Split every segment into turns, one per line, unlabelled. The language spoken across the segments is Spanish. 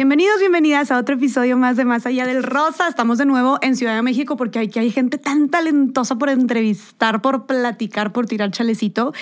Bienvenidos, bienvenidas a otro episodio más de Más Allá del Rosa. Estamos de nuevo en Ciudad de México porque aquí hay gente tan talentosa por entrevistar, por platicar, por tirar chalecito.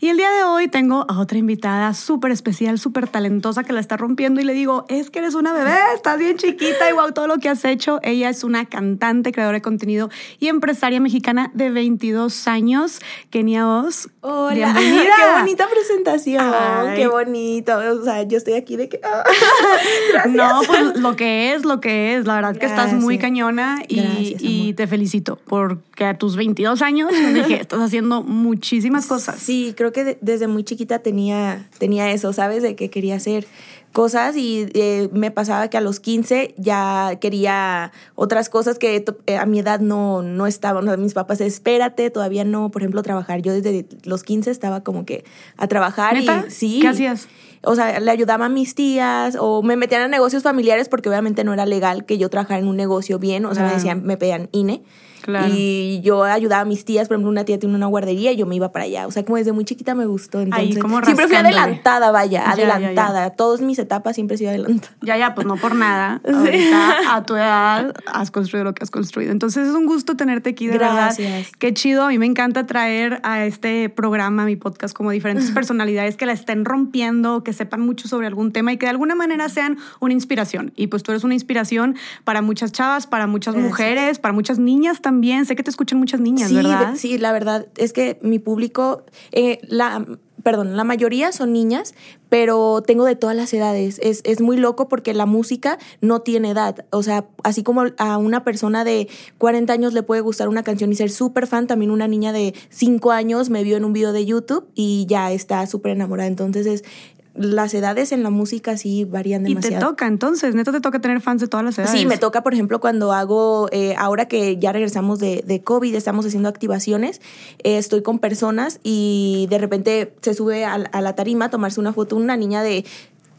Y el día de hoy tengo a otra invitada súper especial, súper talentosa que la está rompiendo y le digo, es que eres una bebé, estás bien chiquita y wow, todo lo que has hecho. Ella es una cantante, creadora de contenido y empresaria mexicana de 22 años. Kenia Oz.
Hola,
Bienvenida.
qué bonita presentación,
Ay.
qué bonito. O sea, yo estoy aquí de que... gracias.
No, pues lo que es, lo que es. La verdad que estás muy cañona y,
Gracias,
y
amor.
te felicito porque a tus 22 años, dije, estás haciendo muchísimas cosas.
Sí, creo que de- desde muy chiquita tenía, tenía eso, ¿sabes? De que quería hacer cosas y eh, me pasaba que a los 15 ya quería otras cosas que eh, a mi edad no, no estaban. O sea, mis papás, espérate, todavía no, por ejemplo, trabajar. Yo desde los 15 estaba como que a trabajar
¿Neta?
y sí.
¿Qué hacías?
O sea, le ayudaba a mis tías o me metían a negocios familiares porque obviamente no era legal que yo trabajara en un negocio bien. O sea, me decían, me pedían INE.
Claro.
Y yo ayudaba a mis tías, por ejemplo, una tía tiene una guardería y yo me iba para allá. O sea, como desde muy chiquita me gustó. Entonces,
como
siempre fui adelantada, vaya,
Ya, ya, ya.
adelantada. Todas mis etapas siempre he sido adelantada.
Ya, ya, pues no por nada. Ahorita, a tu edad, has construido lo que has construido. Entonces es un gusto tenerte aquí, de
Gracias.
verdad. Qué chido. A mí me encanta traer a este programa, a mi podcast, como diferentes personalidades que la estén rompiendo, que sepan mucho sobre algún tema y que de alguna manera sean una inspiración. Y pues tú eres una inspiración para muchas chavas, para muchas
Gracias.
mujeres, para muchas niñas también. Sé que te escuchan muchas niñas,
sí,
¿verdad?
sí, la verdad es que mi público, eh, la, perdón, la mayoría son niñas, pero tengo de todas las edades. Es, es muy loco porque la música no tiene edad. O sea, así como a una persona de 40 años le puede gustar una canción y ser súper fan, también una niña de 5 años me vio en un video de YouTube y ya está súper enamorada. Entonces, es, las edades en la música sí varían
Y te
demasiado.
toca, entonces, neta te toca tener fans de todas las edades.
Sí, me toca, por ejemplo, cuando hago, eh, ahora que ya regresamos de, de COVID, estamos haciendo activaciones, eh, estoy con personas y de repente se sube a, a la tarima a tomarse una foto una niña de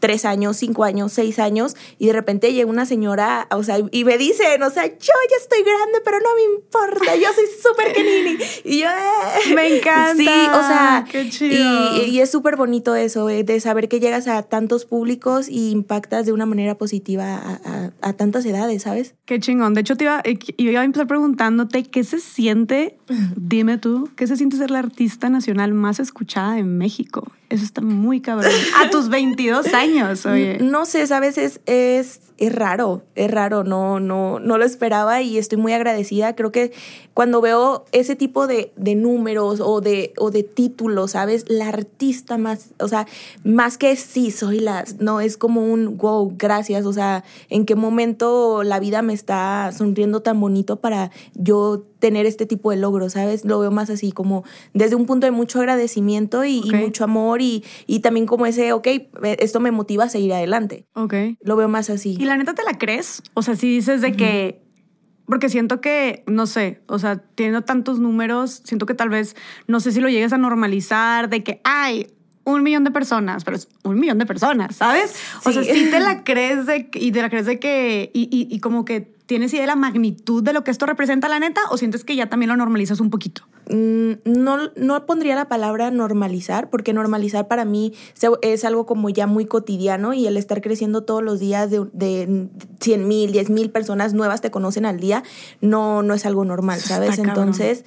tres años, cinco años, seis años, y de repente llega una señora, o sea, y me dicen, o sea, yo ya estoy grande, pero no me importa, yo soy súper kenini. Y yo, eh.
Me encanta.
Sí, o sea,
Qué chido.
Y, y es súper bonito eso, eh, de saber que llegas a tantos públicos y impactas de una manera positiva a, a- a tantas edades, ¿sabes?
Qué chingón. De hecho, te iba, eh, iba a empezar preguntándote qué se siente, dime tú, qué se siente ser la artista nacional más escuchada en México. Eso está muy cabrón. A tus 22 años, oye.
No sé, ¿sabes? Es, es, es raro, es raro, no, no, no lo esperaba y estoy muy agradecida. Creo que cuando veo ese tipo de, de números o de, o de títulos, ¿sabes? La artista más, o sea, más que sí, soy la, no, es como un wow, gracias, o sea, en qué momento la vida me está sonriendo tan bonito para yo tener este tipo de logros, ¿sabes? Lo veo más así como desde un punto de mucho agradecimiento y, mucho amor y, y también como ese, ok, esto me motiva a seguir adelante.
Ok.
Lo veo más así.
¿Y la neta te la crees? O sea, si dices de que... Porque siento que, no sé, o sea, teniendo tantos números, siento que tal vez, no sé si lo llegues a normalizar, de que hay un millón de personas, pero es un millón de personas, ¿sabes? O sea,
Sí.
sí te la crees de, y te la crees de que, y, y, y como que tienes idea de la magnitud de lo que esto representa, la neta, o sientes que ya también lo normalizas un poquito.
Mm, no, no pondría la palabra normalizar, porque normalizar para mí es algo como ya muy cotidiano y el estar creciendo todos los días de, de 100 mil, 10 mil personas nuevas te conocen al día, no, no es algo normal, ¿sabes? Entonces,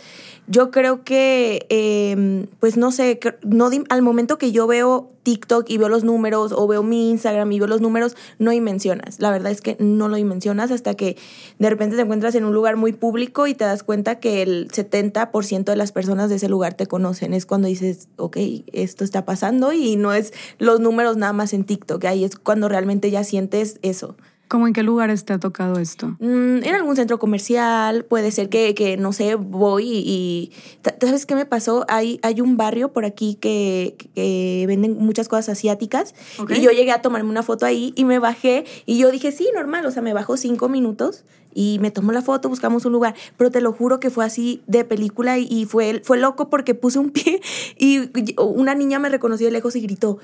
yo creo que, eh, pues no sé, no al momento que yo veo TikTok y veo los números o veo mi Instagram y veo los números, no dimensionas. La verdad es que no lo dimensionas hasta que de repente te encuentras en un lugar muy público y te das cuenta que el 70% de las personas de ese lugar te conocen. Es cuando dices, ok, esto está pasando y no es los números nada más en TikTok. Ahí es cuando realmente ya sientes eso.
¿Cómo en qué lugares te ha tocado esto?
Mm, en algún centro comercial, puede ser que, que, no sé, voy y... y- ¿Sabes qué me pasó? Hay, hay un barrio por aquí que, que venden muchas cosas asiáticas y yo llegué a tomarme una foto ahí y me bajé y yo dije, sí, normal, o sea, me bajo cinco minutos y me tomo la foto, buscamos un lugar, pero te lo juro que fue así de película y, y fue, fue loco porque puse un pie y una niña me reconoció de lejos y gritó,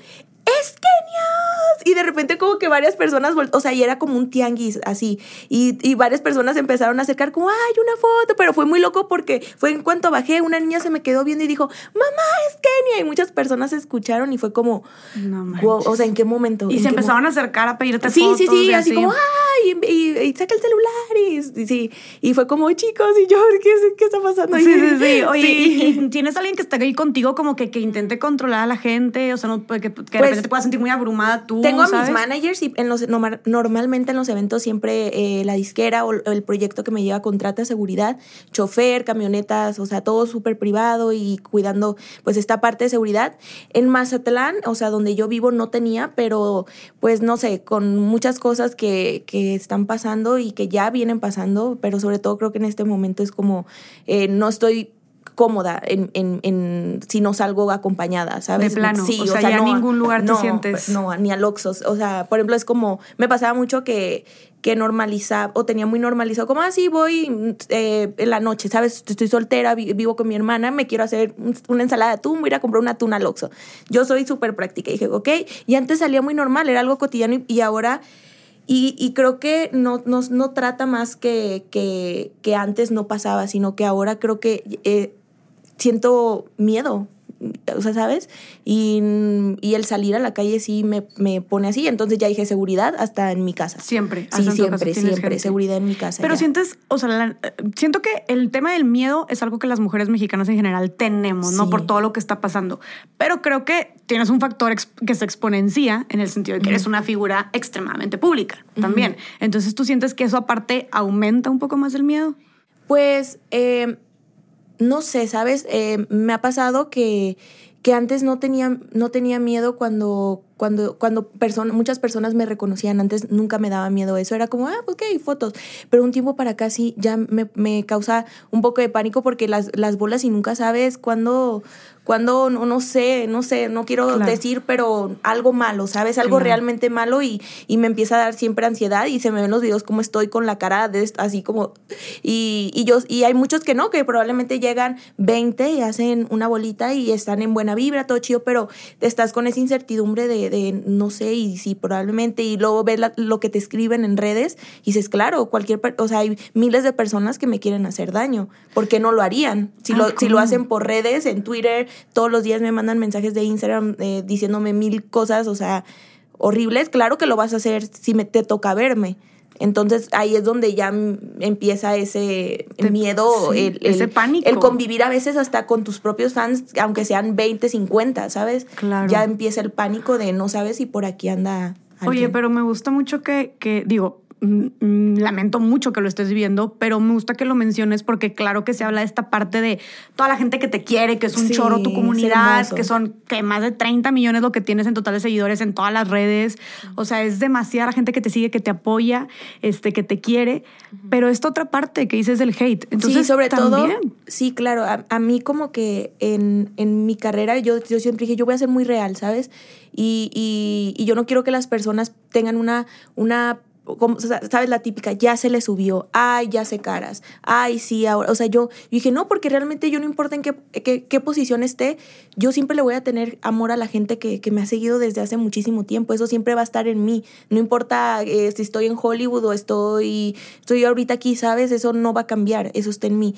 ¡Es Kenia! Y de repente como que varias personas, o sea, y era como un tianguis así, y, y varias personas empezaron a acercar como, ay, una foto, pero fue muy loco porque fue en cuanto bajé, una niña se me quedó viendo y dijo, mamá, es Kenia, y muchas personas escucharon y fue como, wow, o sea, ¿en qué momento?
Y se empezaron a acercar a pedirte sí,
fotos. Sí, sí, sí, así, como, ay, y, saca el celular, y, sí, y fue como, chicos, y yo, ¿qué, qué está pasando?
Sí, sí, sí, oye, ¿y, tienes alguien que esté ahí contigo como que, que intente controlar a la gente? O sea, no, que, que de repente pues te puedas sentir muy abrumada tú,
Tengo a mis managers y en los, normalmente en los eventos siempre eh, la disquera o el proyecto que me lleva contrata seguridad, chofer, camionetas, o sea, todo súper privado y cuidando pues esta parte de seguridad. En Mazatlán, o sea, donde yo vivo no tenía, pero pues no sé, con muchas cosas que, que están pasando y que ya vienen pasando, pero sobre todo creo que en este momento es como eh, no estoy cómoda en, en, en, si no salgo acompañada, ¿sabes?
De plano, sí, o, sea, ya no, ningún lugar te sientes.
No, ni al Oxxo. O sea, por ejemplo, es como, me pasaba mucho que, que normalizaba, o tenía muy normalizado, como, ah, sí, voy eh, en la noche, ¿sabes? Estoy soltera, vivo con mi hermana, me quiero hacer una ensalada de atún, voy a ir a comprar una atún al Oxxo. Yo soy súper práctica. Y dije, ok, y antes salía muy normal, era algo cotidiano y, ahora... Y, y, creo que no, no, no trata más que, que, que, antes no pasaba, sino que ahora creo que eh, siento miedo, o sea, ¿sabes? Y, y, el salir a la calle sí me, me, pone así. Entonces ya dije seguridad hasta en mi casa.
Siempre.
Sí, siempre, siempre. Seguridad en mi casa.
Pero sientes, o sea, siento que el tema del miedo es algo que las mujeres mexicanas en general tenemos, ¿no? Por todo lo que está pasando. Pero creo que tienes un factor que se exponencia en el sentido de que eres una figura extremadamente pública también. Entonces, ¿tú sientes que eso aparte aumenta un poco más el miedo?
Pues... Eh, no sé, ¿sabes? Eh, me ha pasado que, que antes no tenía, no tenía miedo cuando, cuando, cuando muchas personas me reconocían. Antes nunca me daba miedo eso. Era como, ah, ok, fotos. Pero un tiempo para acá sí ya me, me causa un poco de pánico porque las, las bolas y nunca sabes cuándo, cuando no, no sé, no sé, no quiero decir, pero algo malo, ¿sabes? Algo realmente malo y, y, me empieza a dar siempre ansiedad y se me ven los videos como estoy con la cara de, así como... Y, y, yo, y hay muchos que no, que probablemente llegan 20 y hacen una bolita y están en buena vibra, todo chido, pero estás con esa incertidumbre de, de no sé, y si probablemente, y luego ves lo que te escriben en redes y dices, claro, cualquier, o sea, hay miles de personas que me quieren hacer daño, ¿por qué no lo harían? Si, lo, si lo hacen por redes, en Twitter, todos los días me mandan mensajes de Instagram eh, diciéndome mil cosas, o sea, horribles, claro que lo vas a hacer si me, te toca verme. Entonces ahí es donde ya empieza ese miedo, el,
ese pánico.
El convivir a veces hasta con tus propios fans, aunque sean 20, 50, ¿sabes?
Claro.
Ya empieza el pánico de no sabes si por aquí anda.
Oye, pero me gusta mucho que, que digo, lamento mucho que lo estés viviendo, pero me gusta que lo menciones porque claro que se habla de esta parte de toda la gente que te quiere, que es un choro tu comunidad, que son que más de 30 millones lo que tienes en total de seguidores en todas las redes. O sea, es demasiada gente que te sigue, que te apoya, este, que te quiere. Pero esta otra parte que dices del hate. Entonces,
sí, sobre todo. Sí, claro. A, mí como que en, en mi carrera yo, yo siempre dije, yo voy a ser muy real, ¿sabes? Y, y, y yo no quiero que las personas tengan una, una ¿sabes? La típica, ya se le subió, ay, ya se caras, ay, sí, ahora. O sea, yo, dije, no, porque realmente yo no importa en qué, qué, posición esté, yo siempre le voy a tener amor a la gente que, que, me ha seguido desde hace muchísimo tiempo. Eso siempre va a estar en mí. No importa eh, si estoy en Hollywood o estoy, estoy ahorita aquí, ¿sabes? Eso no va a cambiar, eso está en mí.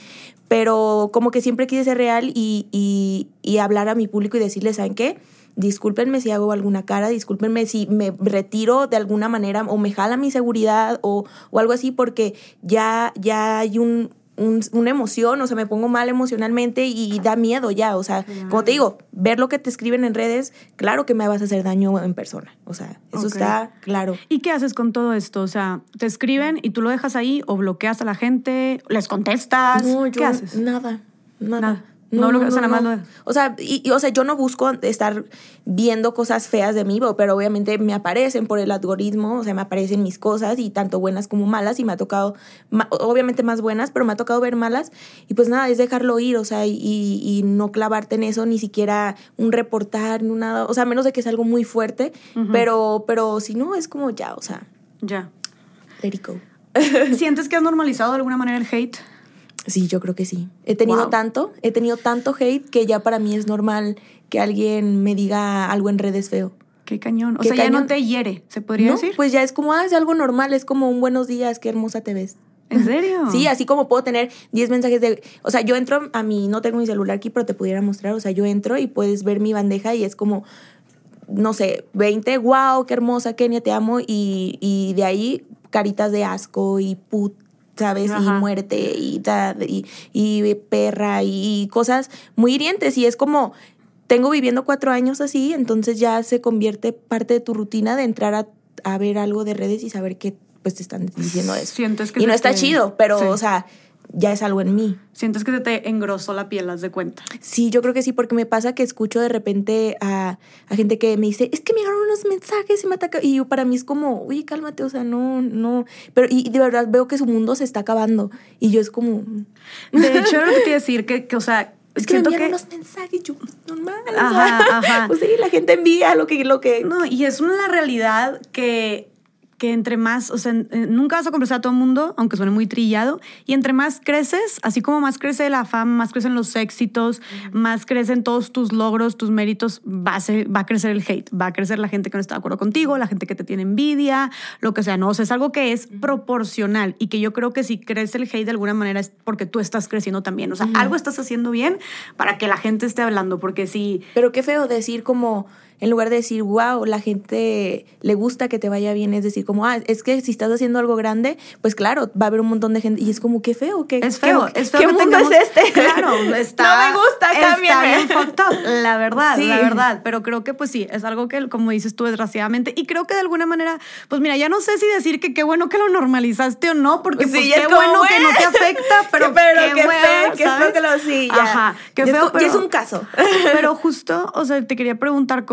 Pero como que siempre quise ser real y, y, y hablar a mi público y decirles, ¿saben qué? Discúlpenme si hago alguna cara, discúlpenme si me retiro de alguna manera o me jala mi seguridad o, o algo así porque ya, ya hay un, una emoción, o sea, me pongo mal emocionalmente y da miedo ya, o sea, como te digo, ver lo que te escriben en redes, claro que me vas a hacer daño en persona, o sea, eso está claro.
¿Y qué haces con todo esto? O sea, te escriben y tú lo dejas ahí o bloqueas a la gente, les contestas, ¿qué haces?
Nada, nada.
No, no, no, nada más
O sea, y, o sea, yo no busco estar viendo cosas feas de mí, pero obviamente me aparecen por el algoritmo, o sea, me aparecen mis cosas y tanto buenas como malas y me ha tocado, obviamente más buenas, pero me ha tocado ver malas y pues nada, es dejarlo ir, o sea, y, y no clavarte en eso, ni siquiera un reportar, ni nada, o sea, menos de que es algo muy fuerte, pero, pero si no, es como ya, o sea.
Ya.
Let it go.
¿Sientes que has normalizado de alguna manera el hate?
Sí, yo creo que sí. He tenido tanto, he tenido tanto hate que ya para mí es normal que alguien me diga algo en redes feo.
Qué cañón. O
Qué
sea, ya no
cañón.
te hiere, ¿se podría
¿No?
decir?
Pues ya es como, ah, es algo normal, es como un buenos días, qué hermosa te ves.
¿En serio?
Sí, así como puedo tener 10 mensajes de... O sea, yo entro a mi... No tengo mi celular aquí, pero te pudiera mostrar. O sea, yo entro y puedes ver mi bandeja y es como, no sé, 20, wow, qué hermosa, Kenia, te amo. Y, y de ahí caritas de asco y put, ¿sabes?
Ajá.
Y muerte y, y, y perra y cosas muy hirientes. Y es como... Tengo viviendo cuatro años así, entonces ya se convierte parte de tu rutina de entrar a, a ver algo de redes y saber que pues te están diciendo eso.
Sientes que
Y no está chido, pero,
Sí.
o sea, ya es algo en mí.
Sientes que se te engrosó la piel, haz de cuenta.
Sí, yo creo que sí, porque me pasa que escucho de repente a, a gente que me dice, es que me llegaron unos mensajes y me ataca. Y yo, para mí es como, oye, cálmate, o sea, no, no. Pero, y, de verdad veo que su mundo se está acabando. Y yo es como,
De hecho, era lo que te iba a decir, que, que, o sea,
es que me
siento
envían
que...
unos mensajes, yo, pues, normal. o
Ajá,
sea,
ajá.
Pues sí, la gente envía lo que, lo que.
No, y es una realidad que, que entre más, o sea, eh, nunca vas a conversar a todo el mundo, aunque suene muy trillado, y entre más creces, así como más crece la fama, más crecen los éxitos, más crecen todos tus logros, tus méritos, va a, ser- va a crecer el hate, va a crecer la gente que no está de acuerdo contigo, la gente que te tiene envidia, lo que sea, no, o sea, es algo que es proporcional y que yo creo que si crece el hate de alguna manera es porque tú estás creciendo también, o sea, algo estás haciendo bien para que la gente esté hablando, porque si...
Pero qué feo decir como, en lugar de decir, wow, la gente le gusta que te vaya bien, es decir, como, ah, es que si estás haciendo algo grande, pues claro, va a haber un montón de gente. Y es como, qué feo, qué
Es feo,
qué-
es feo
¿Qué
que
mundo
tengamos-
es este?
Claro, está.
no me gusta,
Está
cámbiame.
bien fucked up, la verdad,
Sí.
la verdad. Pero creo que, pues sí, es algo que, como dices tú, desgraciadamente. Y creo que de alguna manera, pues mira, ya no sé si decir que qué bueno que lo normalizaste o no, porque
Sí,
pues qué
es
bueno que no te afecta, pero,
Qué- pero
qué,
qué
bueno,
feo, qué feo que lo- sí, ya.
Ajá, qué
es
feo,
co- ya es
pero-
un caso.
Pero justo, o sea, te quería preguntar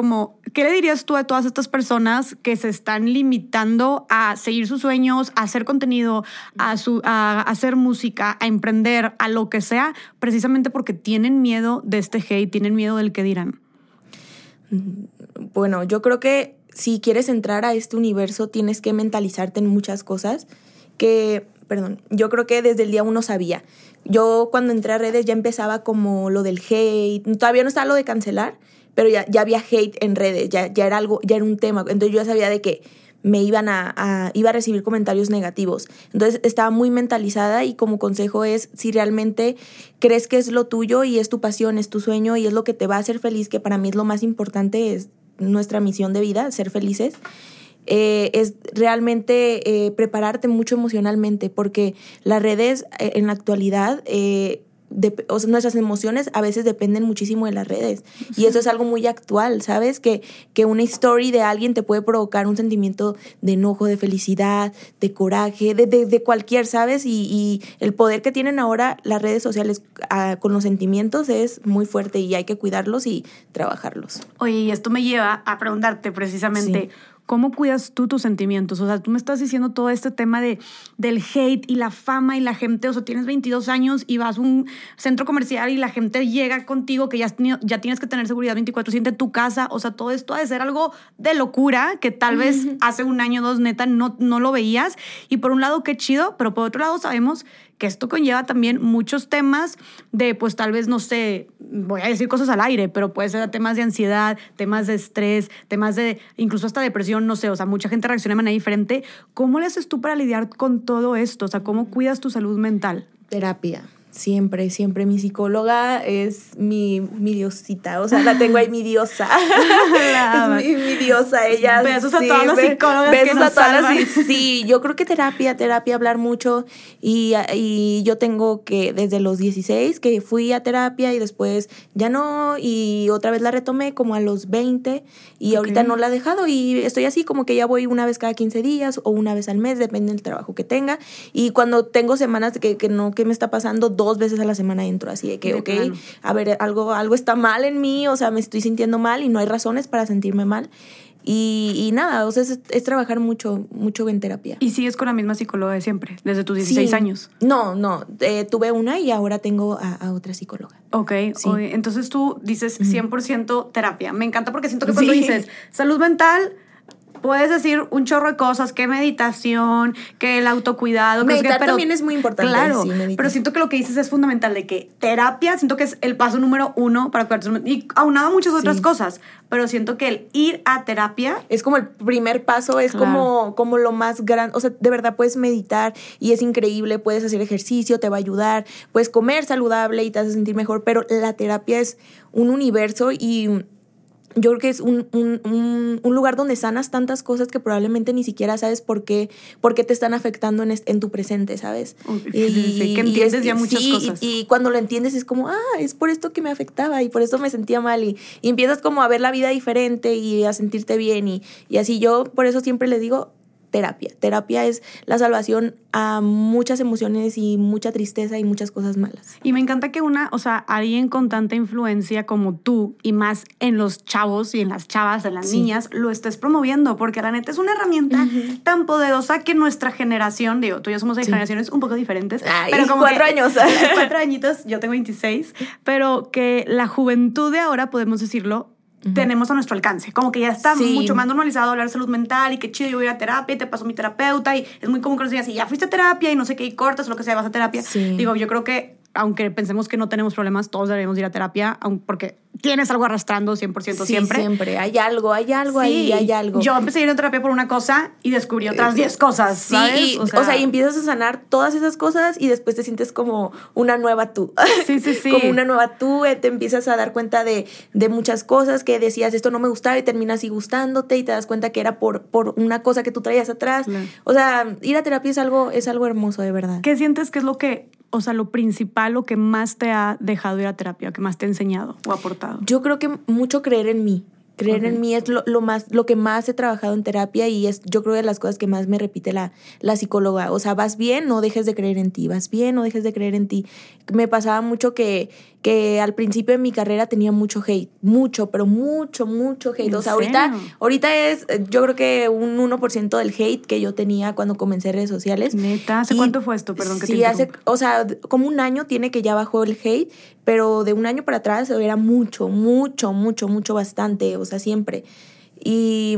¿qué le dirías tú a todas estas personas que se están limitando a seguir sus sueños, a hacer contenido, a, su, a hacer música, a emprender, a lo que sea, precisamente porque tienen miedo de este hate, tienen miedo del que dirán?
Bueno, yo creo que si quieres entrar a este universo tienes que mentalizarte en muchas cosas que, perdón, yo creo que desde el día uno sabía. Yo cuando entré a redes ya empezaba como lo del hate, todavía no estaba lo de cancelar, pero ya, ya había hate en redes, ya, ya era algo, ya era un tema. Entonces yo ya sabía de que me iban a, iba a recibir comentarios negativos. Entonces estaba muy mentalizada y como consejo es si realmente crees que es lo tuyo y es tu pasión, es tu sueño y es lo que te va a hacer feliz, que para mí es lo más importante, es nuestra misión de vida, ser felices. eh, es realmente eh, prepararte mucho emocionalmente, porque las redes eh, en la actualidad, dep- o sea, nuestras emociones a veces dependen muchísimo de las redes. Y eso es algo muy actual, ¿sabes? Que, que una story de alguien te puede provocar un sentimiento de enojo, de felicidad, de coraje, de, de- de cualquier, ¿sabes? Y, y el poder que tienen ahora las redes sociales ah, con los sentimientos es muy fuerte y hay que cuidarlos y trabajarlos.
Oye, y esto me lleva a preguntarte precisamente,
Sí.
¿Cómo cuidas tú tus sentimientos? O sea, tú me estás diciendo todo este tema de, del hate y la fama y la gente, o sea, tienes 22 años y vas a un centro comercial y la gente llega contigo que ya, has tenido- ya tienes que tener seguridad 24/7 en tu casa, o sea, todo esto ha de ser algo de locura que tal vez hace un año o dos neta no, no lo veías. Y por un lado, qué chido, pero por otro lado sabemos que esto conlleva también muchos temas de, pues tal vez, no sé, voy a decir cosas al aire, pero puede ser temas de ansiedad, temas de estrés, temas de incluso hasta depresión, no sé, o sea, mucha gente reacciona de manera diferente. ¿Cómo le haces tú para lidiar con todo esto? O sea, ¿cómo cuidas tu salud mental?
Terapia. Siempre, siempre. Mi psicóloga es mi, mi diosita. O sea, la tengo ahí, mi diosa.
La-
es mi, mi diosa, ella.
Besos a todas las psicólogas que
Besos
nos
a todas las-. Sí, yo creo que terapia, terapia, hablar mucho. Y, y yo tengo que desde los 16 que fui a terapia y después ya no. Y otra vez la retomé como a los 20 y ahorita
Ok.
no la he dejado. Y estoy así como que ya voy una vez cada 15 días o una vez al mes, depende del trabajo que tenga. Y cuando tengo semanas que, que no, que me está pasando, dos veces a la semana entro así de que,
De
ok,
plano.
a ver, algo, algo está mal en mí, o sea, me estoy sintiendo mal y no hay razones para sentirme mal. Y, y nada, o sea, es, es trabajar mucho, mucho en terapia.
Y sigues con la misma psicóloga de siempre, desde tus 16
Sí.
años.
No, no, eh, tuve una y ahora tengo a, a otra psicóloga.
Ok,
Sí.
entonces tú dices 100% terapia. Me encanta porque siento que cuando
Sí.
dices salud mental, puedes decir un chorro de cosas, que meditación, que el autocuidado.
Meditar
que, pero,
también es muy importante.
Claro,
sí,
pero siento que lo que dices es fundamental, de que terapia, siento que es el paso número uno para cuidarte. Y aunado a muchas otras cosas, pero siento que el ir a terapia
Es como el primer paso, es
Claro.
como, como lo más grande. O sea, de verdad puedes meditar y es increíble, puedes hacer ejercicio, te va a ayudar, puedes comer saludable y te hace sentir mejor, pero la terapia es un universo y yo creo que es un, un- un- un lugar donde sanas tantas cosas que probablemente ni siquiera sabes por qué, por qué te están afectando en, en tu presente, ¿sabes?
Uy, sí, que entiendes ya muchas
sí, y-
cosas.
Y, cuando lo entiendes es como, ah, es por esto que me afectaba y por eso me sentía mal y, y empiezas como a ver la vida diferente y a sentirte bien y, y así yo por eso siempre les digo terapia. Terapia es la salvación a muchas emociones y mucha tristeza y muchas cosas malas.
Y me encanta que una, o sea, alguien con tanta influencia como tú y más en los chavos y en las chavas, en las
Sí.
niñas, lo estés promoviendo, porque la neta es una herramienta tan poderosa que nuestra generación, digo, tú y yo somos de
Sí.
generaciones un poco diferentes,
Ay,
pero como
cuatro
que-
años.
cuatro añitos, yo tengo 26, pero que la juventud de ahora, podemos decirlo, tenemos a nuestro alcance. Como que ya está
Sí.
mucho más normalizado hablar de salud mental y que chido, yo voy a ir a terapia y te paso mi terapeuta y es muy común que nos digan, si ya fuiste a terapia y no sé qué, y cortas o lo que sea, vas a terapia.
Sí.
Digo, yo creo que aunque pensemos que no tenemos problemas, todos deberíamos ir a terapia, porque tienes algo arrastrando 100%
Sí,
siempre.
siempre. Hay algo, hay algo ahí, hay algo.
Yo empecé a ir a terapia por una cosa y descubrí otras 10 cosas,
Sí,
¿sabes?
y, o, sea, y empiezas a sanar todas esas cosas y después te sientes como una nueva tú.
Sí, sí, sí.
como una nueva tú, eh, te empiezas a dar cuenta de, de muchas cosas que decías, esto no me gustaba y terminas así gustándote y te das cuenta que era por, por una cosa que tú traías atrás. O sea, ir a terapia es algo, es algo hermoso, de verdad.
¿Qué sientes que es lo que, o sea, lo principal, lo que más te ha dejado ir a terapia, que más te ha enseñado o aportado?
Yo creo que mucho creer en mí. Creer en mí es lo, lo más, lo que más he trabajado en terapia y es, yo creo, de las cosas que más me repite la, la psicóloga. O sea, vas bien, no dejes de creer en ti. Vas bien, no dejes de creer en ti. Me pasaba mucho que, que al principio de mi carrera tenía mucho hate. Mucho, pero mucho, mucho hate.
¿En
O sea, ahorita, ahorita es, yo creo que un 1% del hate que yo tenía cuando comencé redes sociales.
Neta, ¿hace
Y-
cuánto fue esto? Perdón que te
sí, hace, o sea, como un año tiene que ya bajó el hate, pero de un año para atrás era mucho, mucho, mucho, mucho, bastante, o sea, siempre. Y,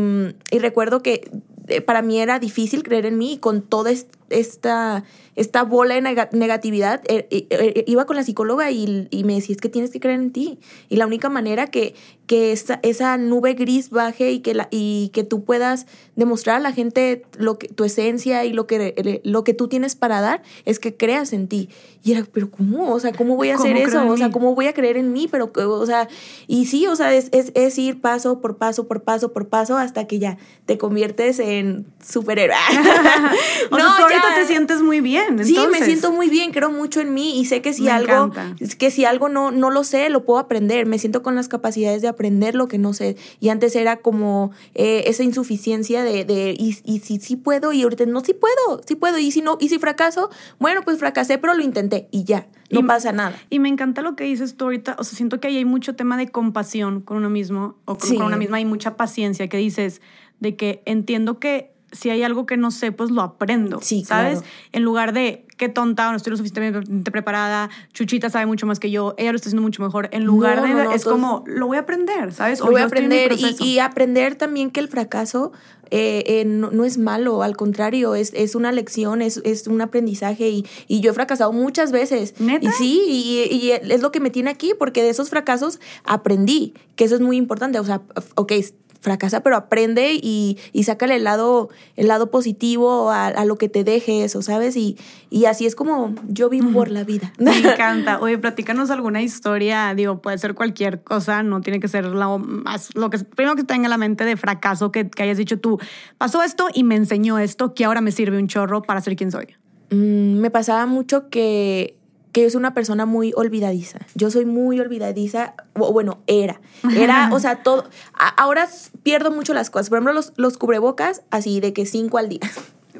y recuerdo que eh, para mí era difícil creer en mí y con est- esta, esta bola de nega- negatividad, eh, eh, eh, iba con la psicóloga y, y me decía, es que tienes que creer en ti. Y la única manera que, que esa, esa nube gris baje y que, la, y que tú puedas demostrar a la gente lo que, tu esencia y lo que, lo que tú tienes para dar es que creas en ti. Y era, pero ¿cómo? O sea, ¿cómo voy a
¿Cómo
hacer eso? O sea? ¿cómo voy a creer en mí? Pero, o sea, y sí, o sea, es, es, es ir paso por paso, por paso, por paso, hasta que ya te conviertes en superhéroe.
o sea, tú ahorita te sientes muy bien.
Sí, me siento muy bien, creo mucho en mí y sé que si
Me
algo,
encanta.
que si algo no, no lo sé, lo puedo aprender. Me siento con las capacidades de aprender lo que no sé. Y antes era como eh, esa insuficiencia de, de y, y si sí puedo, y ahorita no, sí puedo, sí puedo. Y si no, y si fracaso, bueno, pues fracasé, pero lo intenté y ya, no
Y-
pasa nada.
Y me encanta lo que dices tú ahorita. O sea, siento que ahí hay mucho tema de compasión con uno mismo o con,
Sí.
con una misma. Hay mucha paciencia que dices de que entiendo que si hay algo que no sé, pues lo aprendo.
Sí,
¿Sabes?
claro.
En lugar de qué tonta, no estoy lo suficientemente preparada, Chuchita sabe mucho más que yo, ella lo está haciendo mucho mejor. En lugar
No,
de.
no,
es
todo-
como, lo voy a aprender, ¿sabes?
Lo
O
voy a aprender y, aprender también que el fracaso eh, eh, no, no es malo, al contrario, es, es una lección, es, es un aprendizaje y, y yo he fracasado muchas veces.
¿Neta?
Y sí, y, y es lo que me tiene aquí, porque de esos fracasos aprendí, que eso es muy importante. O sea, ok, fracasa, pero aprende y, y sácale el lado, el lado positivo a, a lo que te deje eso, ¿sabes? Y, y así es como yo vivo por la vida.
Me encanta. Oye, platícanos alguna historia, digo, puede ser cualquier cosa, no tiene que ser lo más, lo que primero que tenga en la mente de fracaso que, que hayas dicho tú, pasó esto y me enseñó esto, que ahora me sirve un chorro para ser quien soy.
Mm, me pasaba mucho que, que yo soy una persona muy olvidadiza. Yo soy muy olvidadiza, o bueno, era. Era, o sea, todo. a- ahora pierdo mucho las cosas. Por ejemplo, los, los cubrebocas, así de que cinco al día.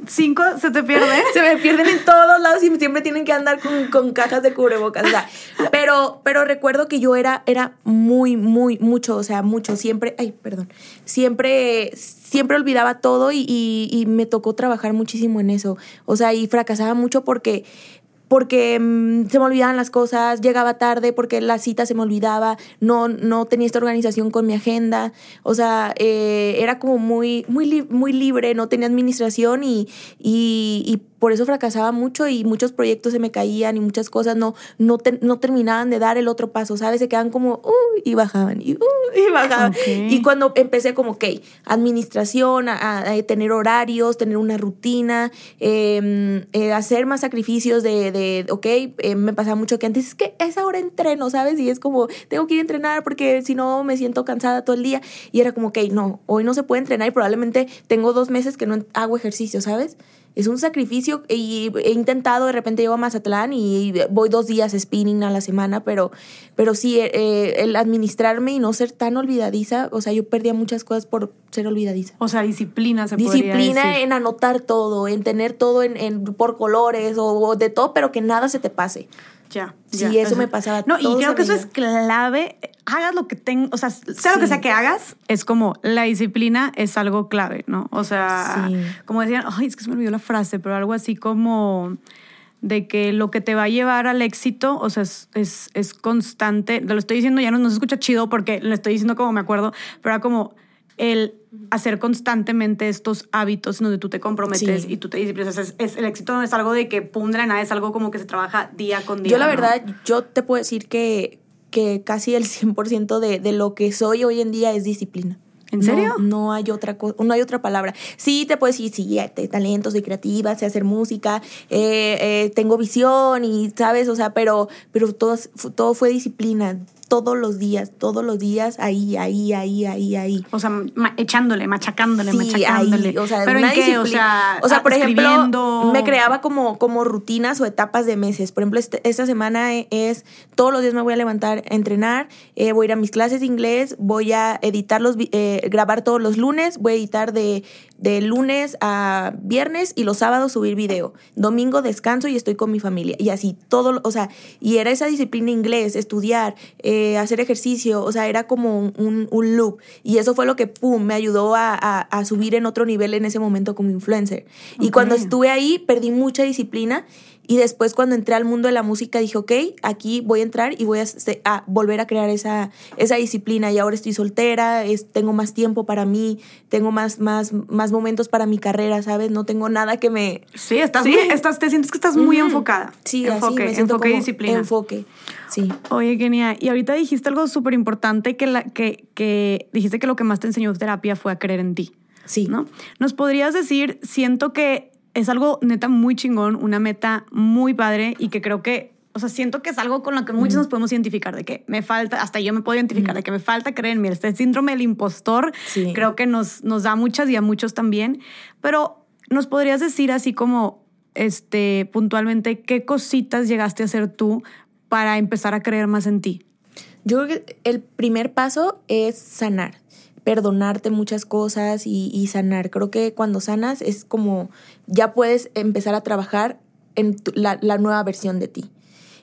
¿Cinco se te pierde?
Se me pierden en todos lados y siempre tienen que andar con, con cajas de cubrebocas. O sea, pero, pero recuerdo que yo era, era muy, muy, mucho, o sea, mucho. Siempre, ay, perdón. Siempre, siempre olvidaba todo y, y- y me tocó trabajar muchísimo en eso. O sea, y fracasaba mucho porque porque mm, se me olvidaban las cosas, llegaba tarde porque la cita se me olvidaba, no, no tenía esta organización con mi agenda, o sea, eh, era como muy, muy, muy libre, no tenía administración y, y, y por eso fracasaba mucho y muchos proyectos se me caían y muchas cosas no, no, no terminaban de dar el otro paso, ¿sabes? Se quedaban como, uh, y bajaban, y, uh, y bajaban. Y cuando empecé como, ok, administración, a, tener horarios, tener una rutina, em, eh, hacer más sacrificios de, de ok, eh, me pasaba mucho que antes es que es ahora entreno, ¿sabes? Y es como, tengo que ir a entrenar porque si no me siento cansada todo el día. Y era como, ok, no, hoy no se puede entrenar y probablemente tengo dos meses que no hago ejercicio, ¿sabes? Es un sacrificio y he intentado, de repente llego a Mazatlán y voy dos días spinning a la semana, pero, pero sí, eh, el administrarme y no ser tan olvidadiza, o sea, yo perdía muchas cosas por ser olvidadiza.
O sea, disciplina se
Disciplina en anotar todo, en tener todo en, por colores o, de todo, pero que nada se te pase.
Ya.
Sí, eso me pasaba.
No, y creo que eso es clave. Hagas lo que tengas, o sea, sea lo que sea que hagas, es como la disciplina es algo clave, ¿no? O sea, como decían, ay, es que se me olvidó la frase, pero algo así como de que lo que te va a llevar al éxito, o sea, es, es, es constante. Lo estoy diciendo, ya no, no se escucha chido porque lo estoy diciendo como me acuerdo, pero era como el hacer constantemente estos hábitos donde tú te comprometes y tú te disciplinas. Es, el éxito no es algo de que pum nada, es algo como que se trabaja día con día.
Yo la verdad, yo te puedo decir que, que casi el 100% de, de lo que soy hoy en día es disciplina.
¿En serio?
No, hay otra no hay otra palabra. Sí, te puedo decir, sí, talento, soy creativa, sé hacer música, eh, eh, tengo visión y, ¿sabes? O sea, pero, pero todo, todo fue disciplina todos los días, todos los días, ahí, ahí, ahí, ahí, ahí.
O sea, echándole, machacándole, machacándole.
o sea, ¿Pero en qué? O sea, o sea por ejemplo, me creaba como, como rutinas o etapas de meses. Por ejemplo, este, esta semana es, todos los días me voy a levantar a entrenar, eh, voy a ir a mis clases de inglés, voy a editar los, eh, grabar todos los lunes, voy a editar de, de lunes a viernes y los sábados subir video. Domingo descanso y estoy con mi familia. Y así, todo, o sea, y era esa disciplina inglés, estudiar, eh, hacer ejercicio, o sea, era como un, un, loop. Y eso fue lo que, pum, me ayudó a, a, subir en otro nivel en ese momento como influencer. Y cuando estuve ahí, perdí mucha disciplina. Y después cuando entré al mundo de la música dije, ok, aquí voy a entrar y voy a, a volver a crear esa, esa disciplina. Y ahora estoy soltera, es, tengo más tiempo para mí, tengo más, más, más momentos para mi carrera, ¿sabes? No tengo nada que me...
Sí, estás, estás te sientes que estás muy enfocada.
Sí, enfoque, así me siento enfoque y disciplina. Enfoque. Sí.
Oye, Kenia, y ahorita dijiste algo súper importante que, la, que, que dijiste que lo que más te enseñó terapia fue a creer en ti.
Sí.
¿No? ¿Nos podrías decir, siento que es algo neta muy chingón, una meta muy padre y que creo que, o sea, siento que es algo con lo que muchos nos podemos identificar, de que me falta, hasta yo me puedo identificar, de que me falta creer en mí. Este síndrome del impostor creo que nos, nos da muchas y a muchos también, pero nos podrías decir así como, este, puntualmente, ¿qué cositas llegaste a hacer tú para empezar a creer más en ti?
Yo creo que el primer paso es sanar, perdonarte muchas cosas y, sanar. Creo que cuando sanas es como ya puedes empezar a trabajar en la, la nueva versión de ti.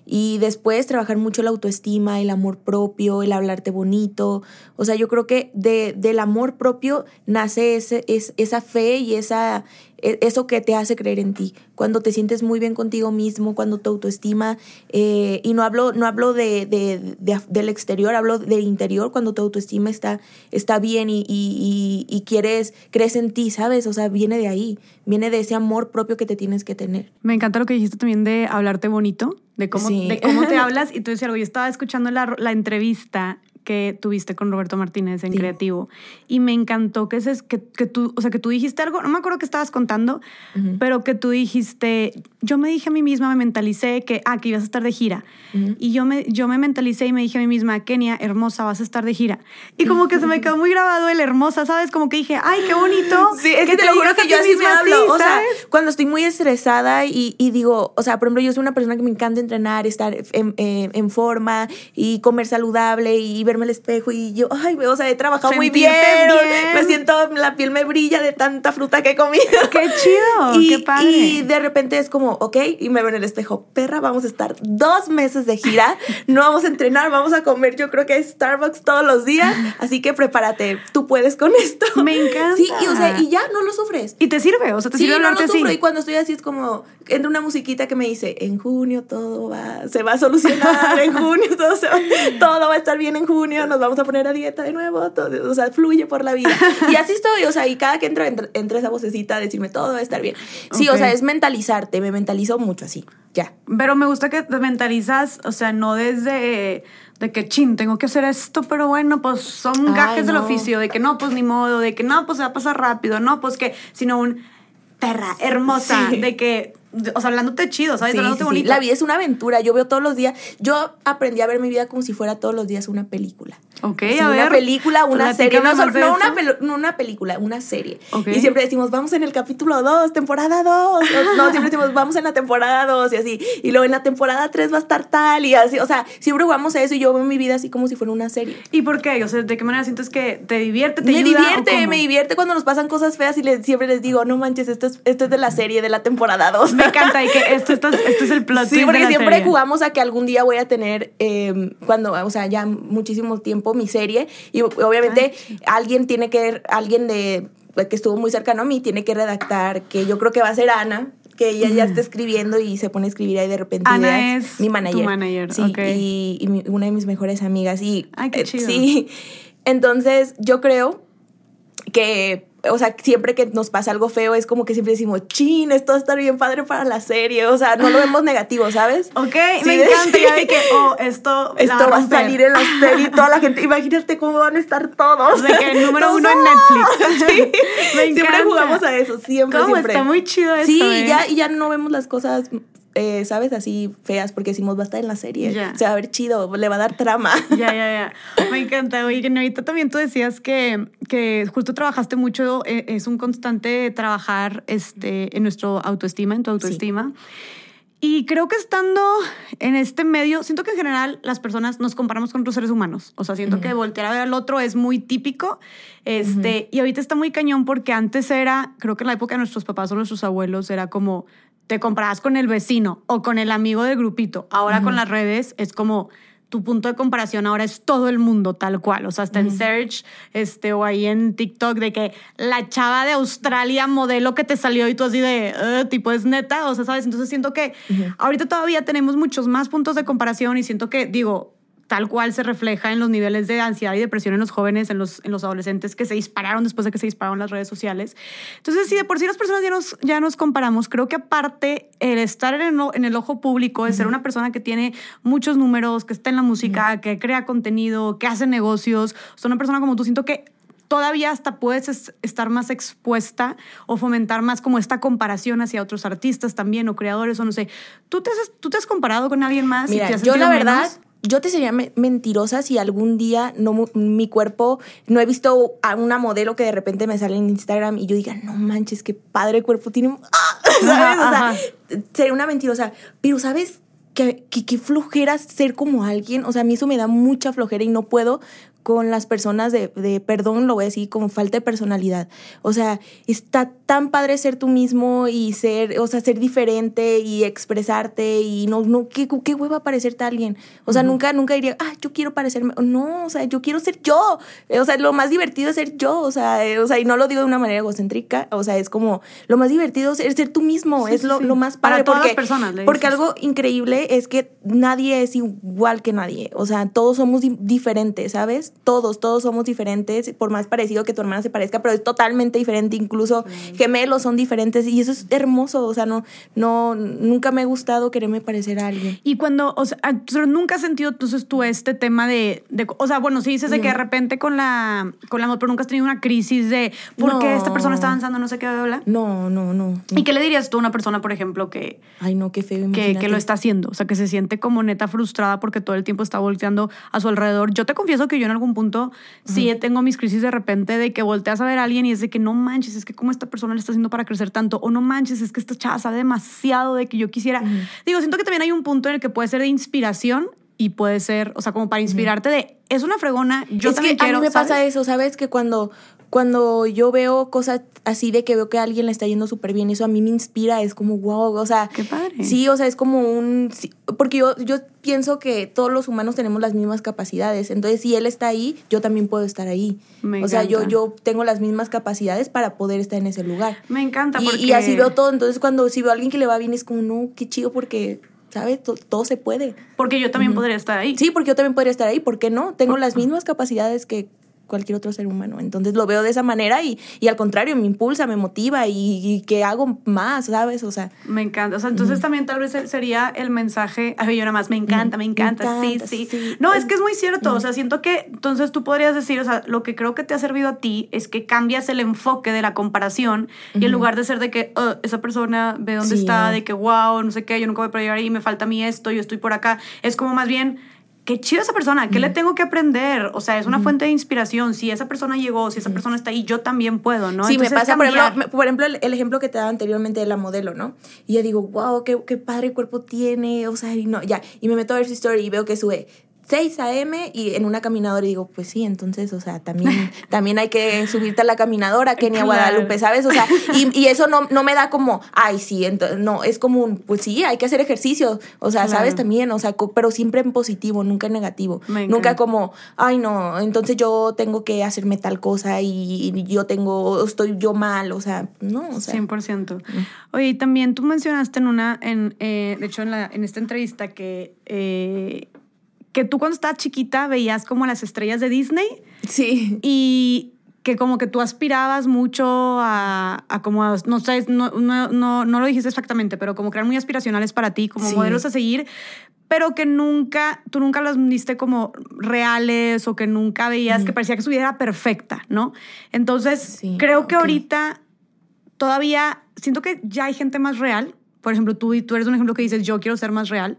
Y después trabajar mucho la autoestima, el amor propio, el hablarte bonito. O sea, yo creo que de, del amor propio nace ese, es, esa fe y esa, eso que te hace creer en ti. Cuando te sientes muy bien contigo mismo, cuando tu autoestima, eh, y no hablo, no hablo de, de, del exterior, hablo del interior, cuando tu autoestima está, está bien y, y, y, quieres, crees en ti, ¿sabes? O sea, viene de ahí, viene de ese amor propio que te tienes que tener.
Me encanta lo que dijiste también de hablarte bonito, de cómo, de cómo te hablas. Y tú decías algo, yo estaba escuchando la, la entrevista que tuviste con Roberto Martínez en Creativo. Y me encantó que, ese, que, que, tú, o sea, que tú dijiste algo, no me acuerdo qué estabas contando, pero que tú dijiste, yo me dije a mí misma, me mentalicé que, ah, que ibas a estar de gira. Y yo me, yo me mentalicé y me dije a mí misma, Kenia, hermosa, vas a estar de gira. Y como que se me quedó muy grabado el hermosa, ¿sabes? Como que dije, ay, qué bonito.
Sí, es que, te, lo juro que yo así me hablo. o sea, cuando estoy muy estresada y, y, digo, o sea, por ejemplo, yo soy una persona que me encanta entrenar, estar en, en, en forma y comer saludable y ver verme al espejo y yo, ay, o sea, he trabajado muy
Sentirte
bien,
bien.
Me siento, la piel me brilla de tanta fruta que he comido.
¡Qué chido!
Y,
¡Qué padre!
y de repente es como, ok, y me veo en el espejo, perra, vamos a estar dos meses de gira, no vamos a entrenar, vamos a comer, yo creo que es Starbucks todos los días, así que prepárate, tú puedes con esto.
Me encanta.
Sí, y, o sea, y ya no lo sufres.
Y te sirve, o sea, te
Sí,
sirve
no lo sufro.
así.
Y cuando estoy así es como, entra una musiquita que me dice, en junio todo va, se va a solucionar, en junio todo, se va, todo va a estar bien en junio, nos vamos a poner a dieta de nuevo, todo, o sea, fluye por la vida. Y así estoy, o sea, y cada que entro, entra, entra esa vocecita a decirme, todo va a estar bien. Sí,
Ok.
o sea, es mentalizarte, me mentalizo mucho así, ya.
Pero me gusta que te mentalizas, o sea, no desde de que chin, tengo que hacer esto, pero bueno, pues son
Ay,
gajes del
no.
oficio, de que no, pues ni modo, de que no, pues se va a pasar rápido, no, pues que, sino un perra hermosa,
Sí.
de que, o sea, hablándote chido, ¿sabes?
Sí,
hablándote
sí, sí.
bonito.
La vida es una aventura. Yo veo todos los días. Yo aprendí a ver mi vida como si fuera todos los días una película.
Ok, a
una
ver,
película, una serie. No, no
eso.
una, pelu- no una película, una serie.
Ok.
Y siempre decimos, vamos en el capítulo 2, temporada 2. No, siempre decimos, vamos en la temporada 2 y así. Y luego en la temporada 3 va a estar tal y así. O sea, siempre jugamos a eso y yo veo mi vida así como si fuera una serie.
¿Y por qué? O sea, ¿de qué manera sientes que te divierte, te
me
ayuda,
divierte, me divierte cuando nos pasan cosas feas y les- siempre les digo, no manches, esto es, esto es de la serie, de la temporada 2.
Me encanta y que esto, esto, es- esto es el plot
Sí, porque
de la
siempre
serie.
jugamos a que algún día voy a tener, eh, cuando, o sea, ya muchísimo tiempo mi serie y obviamente alguien tiene que, alguien de que estuvo muy cercano a mí tiene que redactar, que yo creo que va a ser Ana, que ella ya está escribiendo y se pone a escribir ahí de repente
Ana es
mi
tu
manager.
manager,
sí, y, y mi- una de mis mejores amigas y
Ay, qué
eh,
chido.
sí. Entonces, yo creo que, o sea, siempre que nos pasa algo feo es como que siempre decimos, chin, esto va a estar bien padre para la serie. O sea, no lo vemos negativo, ¿sabes?
Ok,
Sí,
me encanta. Ya de que, oh, esto,
Esto va a salir en la serie y toda la gente, imagínate cómo van a estar todos.
De que el número uno en. Netflix.
Sí.
Me
Siempre jugamos a eso, siempre,
¿Cómo?
siempre.
Está muy chido eso,
Sí,
¿eh?
ya, y ya no vemos las cosas, eh, ¿sabes? Así feas, porque decimos, va a estar en la serie.
Ya.
Se va a ver chido, le va a dar trama.
Ya, ya, ya. Me encanta. Oye, ahorita también tú decías que, que justo trabajaste mucho, eh, es un constante trabajar este, en nuestro autoestima, en tu autoestima. Y creo que estando en este medio, siento que en general las personas nos comparamos con otros seres humanos. O sea, siento que voltear a ver al otro es muy típico. Este, Y ahorita está muy cañón porque antes era, creo que en la época de nuestros papás o nuestros abuelos, era como te comparabas con el vecino o con el amigo del grupito. Ahora con las redes es como tu punto de comparación ahora es todo el mundo tal cual, o sea, hasta en Search este, o ahí en TikTok de que la chava de Australia modelo que te salió y tú así de, "Uh", tipo, es neta, o sea, ¿sabes? Entonces siento que ahorita todavía tenemos muchos más puntos de comparación y siento que, digo, tal cual se refleja en los niveles de ansiedad y depresión en los jóvenes, en los, en los adolescentes que se dispararon después de que se dispararon las redes sociales. Entonces, si de por sí las personas ya nos, ya nos comparamos, creo que aparte el estar en el, en el ojo público, de ser una persona que tiene muchos números, que está en la música, que crea contenido, que hace negocios, o sea, una persona como tú, siento que todavía hasta puedes es- estar más expuesta o fomentar más como esta comparación hacia otros artistas también o creadores o no sé. ¿Tú te has, tú te has comparado con alguien más? y
Mira,
te has
yo la verdad,
menos?
Yo te sería me- mentirosa si algún día no mi cuerpo, no he visto a una modelo que de repente me sale en Instagram y yo diga, no manches, qué padre cuerpo tiene. ¡Ah! ¿Sabes? O sea, sería una mentirosa. Pero, ¿sabes? Que, que, que flojera ser como alguien. O sea, a mí eso me da mucha flojera y no puedo con las personas de, de, perdón, lo voy a decir, como falta de personalidad. O sea, está tan padre ser tú mismo y ser, o sea, ser diferente y expresarte y no, no, qué, qué hueva parecerte a alguien. O sea, nunca, nunca diría, ah, yo quiero parecerme. No, o sea, yo quiero ser yo. O sea, lo más divertido es ser yo. O sea, eh, o sea, y no lo digo de una manera egocéntrica. O sea, es como, lo más divertido es ser, tú mismo.
Sí,
es
sí,
lo,
sí.
lo más
Para
padre.
todas
porque,
las personas, le
Porque algo increíble es que nadie es igual que nadie. O sea, todos somos di- diferentes, ¿sabes? Todos, todos somos diferentes, por más parecido que tu hermana se parezca, pero es totalmente diferente. Incluso gemelos son diferentes y eso es hermoso. O sea, no, no, nunca me ha gustado quererme parecer a alguien.
Y cuando, o sea, ah, pero nunca has sentido entonces tú este tema de, de- o sea, bueno, si dices de que de repente con la, con la pero nunca has tenido una crisis de por qué
No.
esta persona está avanzando, no sé qué, bla, bla.
No, no, no.
¿Y qué le dirías tú a una persona, por ejemplo, que,
Ay, no, qué feo.
que, que lo está haciendo? O sea, que se siente como neta frustrada porque todo el tiempo está volteando a su alrededor. Yo te confieso que yo en algún punto sí tengo mis crisis de repente de que volteas a ver a alguien y es de que no manches, es que cómo esta persona le está haciendo para crecer tanto, o no manches, es que esta chava sabe demasiado de que yo quisiera. Digo, siento que también hay un punto en el que puede ser de inspiración, y puede ser, o sea, como para inspirarte de, es una fregona, yo
es
también
que
quiero,
a mí me
¿sabes?
pasa eso, ¿sabes? Que
quiero,
a mí me pasa
¿sabes?
eso, ¿sabes? Que cuando, cuando yo veo cosas así de que veo que a alguien le está yendo súper bien, eso a mí me inspira, es como, wow, o sea,
Qué padre.
sí, o sea, es como un, sí, porque yo, yo pienso que todos los humanos tenemos las mismas capacidades, entonces si él está ahí, yo también puedo estar ahí.
Me
o sea, yo, yo tengo las mismas capacidades para poder estar en ese lugar.
Me encanta
Y,
porque...
y así veo todo, entonces cuando si veo a alguien que le va bien es como, no, qué chido porque, ¿sabes? To- todo se puede.
Porque yo también podría estar ahí.
Sí, porque yo también podría estar ahí, ¿por qué no? Tengo las mismas capacidades que cualquier otro ser humano. Entonces lo veo de esa manera y, y al contrario, me impulsa, me motiva y, y que hago más, ¿sabes? O sea,
Me encanta. O sea, entonces también tal vez sería el mensaje. A ver, yo nada más, me encanta, me encanta.
encanta,
sí, sí,
sí.
No, es que es muy cierto. O sea, siento que entonces tú podrías decir, o sea, lo que creo que te ha servido a ti es que cambias el enfoque de la comparación y en lugar de ser de que "Uh, esa persona ve dónde
Sí,
está, de que wow, no sé qué, yo nunca voy a poder llegar ahí, me falta a mí esto, yo estoy por acá. Es como más bien. Qué chido esa persona, ¿qué le tengo que aprender? O sea, es una fuente de inspiración. Si esa persona llegó, si esa persona está ahí, yo también puedo, ¿no?
sí, me pasa, por ejemplo, por ejemplo el, el ejemplo que te daba anteriormente de la modelo, ¿no? Y yo digo, wow, qué, qué padre cuerpo tiene, o sea, y no, ya. Y me meto a ver su story y veo que sube 6 a.m. y en una caminadora y digo, pues sí, entonces, o sea, también, también hay que subirte a la caminadora, Kenia
Claro.
Guadalupe, ¿sabes? O sea, y, y eso no, no me da como, ay, sí, no, es como un, pues sí, hay que hacer ejercicio, o sea,
Claro.
¿sabes? También, o sea, pero siempre en positivo, nunca en negativo.
Me
Nunca
encanta.
como, ay, no, entonces yo tengo que hacerme tal cosa y, y yo tengo, estoy yo mal, o sea, no, o sea.
100%. Oye, y también tú mencionaste en una, en, eh, de hecho en, la, en esta entrevista que, eh, que tú cuando estabas chiquita veías como las estrellas de Disney
Sí.
y que como que tú aspirabas mucho a, a como, a- no sé, no, no, no, no lo dijiste exactamente, pero como que eran muy aspiracionales para ti, como
Sí.
modelos a seguir, pero que nunca, tú nunca las viste como reales o que nunca veías que parecía que su vida era perfecta, ¿no? Entonces,
Sí,
creo que ahorita todavía siento que ya hay gente más real. Por ejemplo, tú, tú eres un ejemplo que dices, yo quiero ser más real.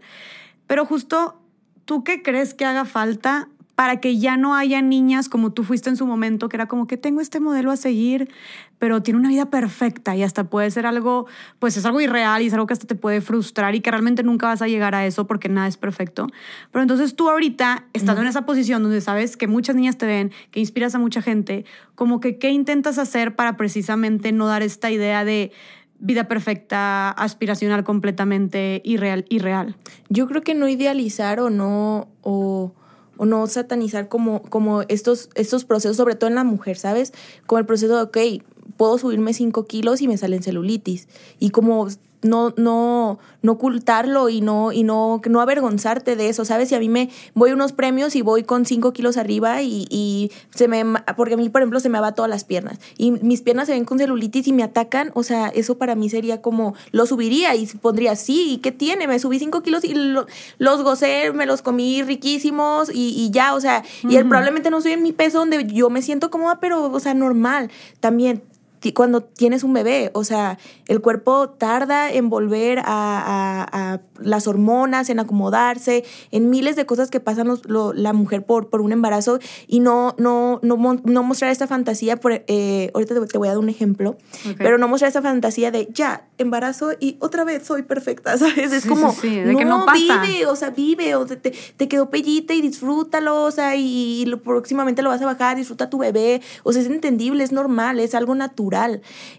Pero justo, ¿tú qué crees que haga falta para que ya no haya niñas como tú fuiste en su momento, que era como que tengo este modelo a seguir, pero tiene una vida perfecta y hasta puede ser algo, pues es algo irreal y es algo que hasta te puede frustrar y que realmente nunca vas a llegar a eso porque nada es perfecto. Pero entonces tú ahorita, estando en esa posición donde sabes que muchas niñas te ven, que inspiras a mucha gente, como que qué intentas hacer para precisamente no dar esta idea de vida perfecta, aspiracional completamente irreal, irreal.
Yo creo que no idealizar o no, o, no satanizar como, como estos, estos procesos, sobre todo en la mujer, ¿sabes? Como el proceso de, ok, puedo subirme 5 kilos y me salen celulitis. Y como no, no, no ocultarlo y no, y no, no avergonzarte de eso, ¿sabes? Si a mí me voy a unos premios y voy con 5 kilos arriba y, y se me, porque a mí, por ejemplo, se me va todas las piernas y mis piernas se ven con celulitis y me atacan, o sea, eso para mí sería como, lo subiría y pondría, sí, ¿y qué tiene? Me subí 5 kilos y lo- los gocé, me los comí riquísimos y, y ya, o sea, y él probablemente no estoy en mi peso donde yo me siento cómoda, pero, o sea, normal. También cuando tienes un bebé, o sea, el cuerpo tarda en volver a, a- a las hormonas, en acomodarse, en miles de cosas que pasan los- lo- la mujer por, por un embarazo y no, no, no, no mostrar esta fantasía, por, eh, ahorita te, te voy a dar un ejemplo,
Ok.
pero no mostrar esta fantasía de ya, embarazo y otra vez soy perfecta, ¿sabes? Es
Sí,
como,
sí, sí, de que no pasa.
vive, o sea, vive, o te, te, te quedó pellita y disfrútalo, o sea, y, y lo- próximamente lo vas a bajar, disfruta tu bebé, o sea, es entendible, es normal, es algo natural.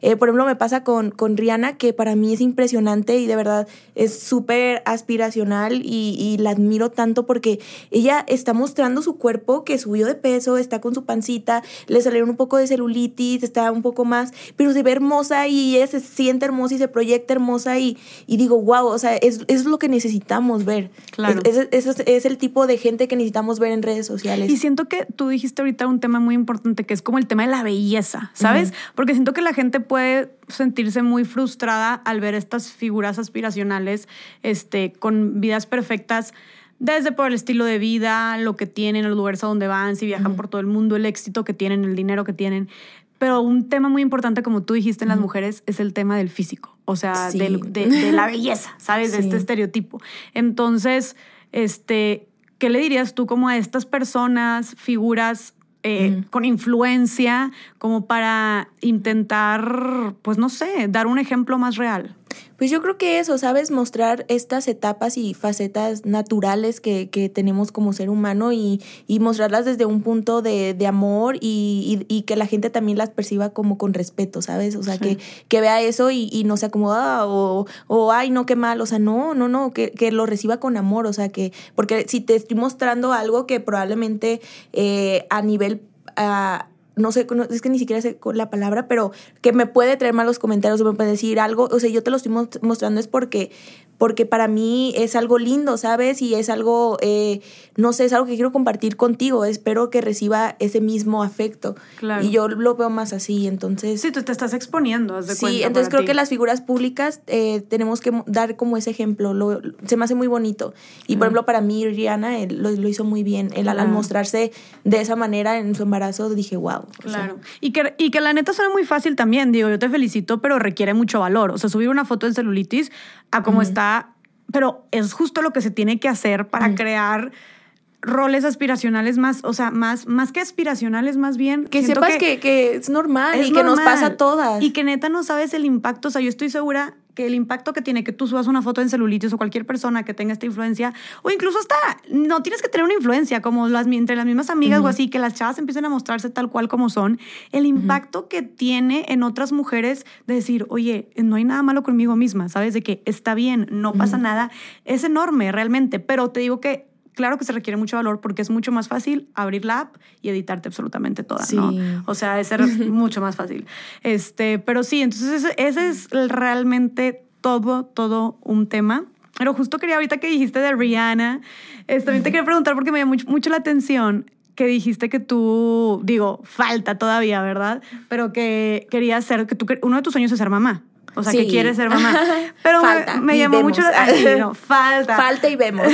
Eh, por ejemplo, me pasa con, con Rihanna, que para mí es impresionante y de verdad es súper aspiracional y, y la admiro tanto porque ella está mostrando su cuerpo que subió de peso, está con su pancita, le salieron un poco de celulitis, está un poco más, pero se ve hermosa y ella se siente hermosa y se proyecta hermosa y, y digo, wow, o sea, es, es lo que necesitamos ver.
Claro.
Es, es- es- es el tipo de gente que necesitamos ver en redes sociales.
Y siento que tú dijiste ahorita un tema muy importante que es como el tema de la belleza, ¿sabes? Porque siento que la gente puede sentirse muy frustrada al ver estas figuras aspiracionales este, con vidas perfectas, desde por el estilo de vida, lo que tienen, los lugares a donde van, si viajan por todo el mundo, el éxito que tienen, el dinero que tienen. Pero un tema muy importante, como tú dijiste en las mujeres, es el tema del físico, o sea,
Sí.
del- de, de la belleza, ¿sabes? De este estereotipo. Entonces, este, ¿qué le dirías tú como a estas personas, figuras eh, con influencia, como para intentar, pues no sé, dar un ejemplo más real?
Pues yo creo que eso, ¿sabes? Mostrar estas etapas y facetas naturales que, que tenemos como ser humano y, y, mostrarlas desde un punto de, de amor y, y, que la gente también las perciba como con respeto, ¿sabes? O sea, sí. que, que vea eso y, no se acomoda o, o, ay, no, qué mal, o sea, no, no, no, que, que lo reciba con amor, o sea, que, porque si te estoy mostrando algo que probablemente eh, a nivel... Uh, no sé, es que ni siquiera sé la palabra, pero que me puede traer malos comentarios o me puede decir algo, o sea, yo te lo estoy mostrando es porque porque para mí es algo lindo, ¿sabes? Y es algo, eh, no sé, es algo que quiero compartir contigo. Espero que reciba ese mismo afecto. Claro. Y yo lo veo más así, entonces...
Sí, tú te estás exponiendo, haz de
Sí, entonces creo ti. que las figuras públicas eh, tenemos que dar como ese ejemplo. Lo, se me hace muy bonito. Y, por ejemplo, para mí, Rihanna él, lo, lo, hizo muy bien. Él, al mostrarse de esa manera en su embarazo, dije, wow.
Claro. sea. y, que, y que la neta suena muy fácil también. Digo, yo te felicito, pero requiere mucho valor. O sea, subir una foto de celulitis a cómo uh -huh. está pero es justo lo que se tiene que hacer para mm. crear roles aspiracionales más, o sea, más, más que aspiracionales, más bien.
Que sepas que, que, que, es normal es y normal. que nos pasa a todas.
Y que neta no sabes el impacto. O sea, yo estoy segura que el impacto que tiene que tú subas una foto en celulitis o cualquier persona que tenga esta influencia, o incluso hasta, no tienes que tener una influencia, como las, entre las mismas amigas uh -huh. o así, que las chavas empiecen a mostrarse tal cual como son, el impacto uh -huh. que tiene en otras mujeres de decir, oye, no hay nada malo conmigo misma, ¿sabes? De que está bien, no pasa uh -huh. nada, es enorme realmente, pero te digo que claro que se requiere mucho valor porque es mucho más fácil abrir la app y editarte absolutamente toda, sí. ¿no? O sea, es mucho más fácil. Este, pero sí, entonces ese, ese es realmente todo, todo un tema. Pero justo quería ahorita que dijiste de Rihanna, este, también te quería preguntar porque me llamó mucho, mucho la atención que dijiste que tú, digo, falta todavía, ¿verdad? Pero que querías ser, que tú, uno de tus sueños es ser mamá. O sea, sí. que quiere ser mamá. Pero falta, me, me llamó vemos. mucho la atención. No, falta.
Falta y vemos.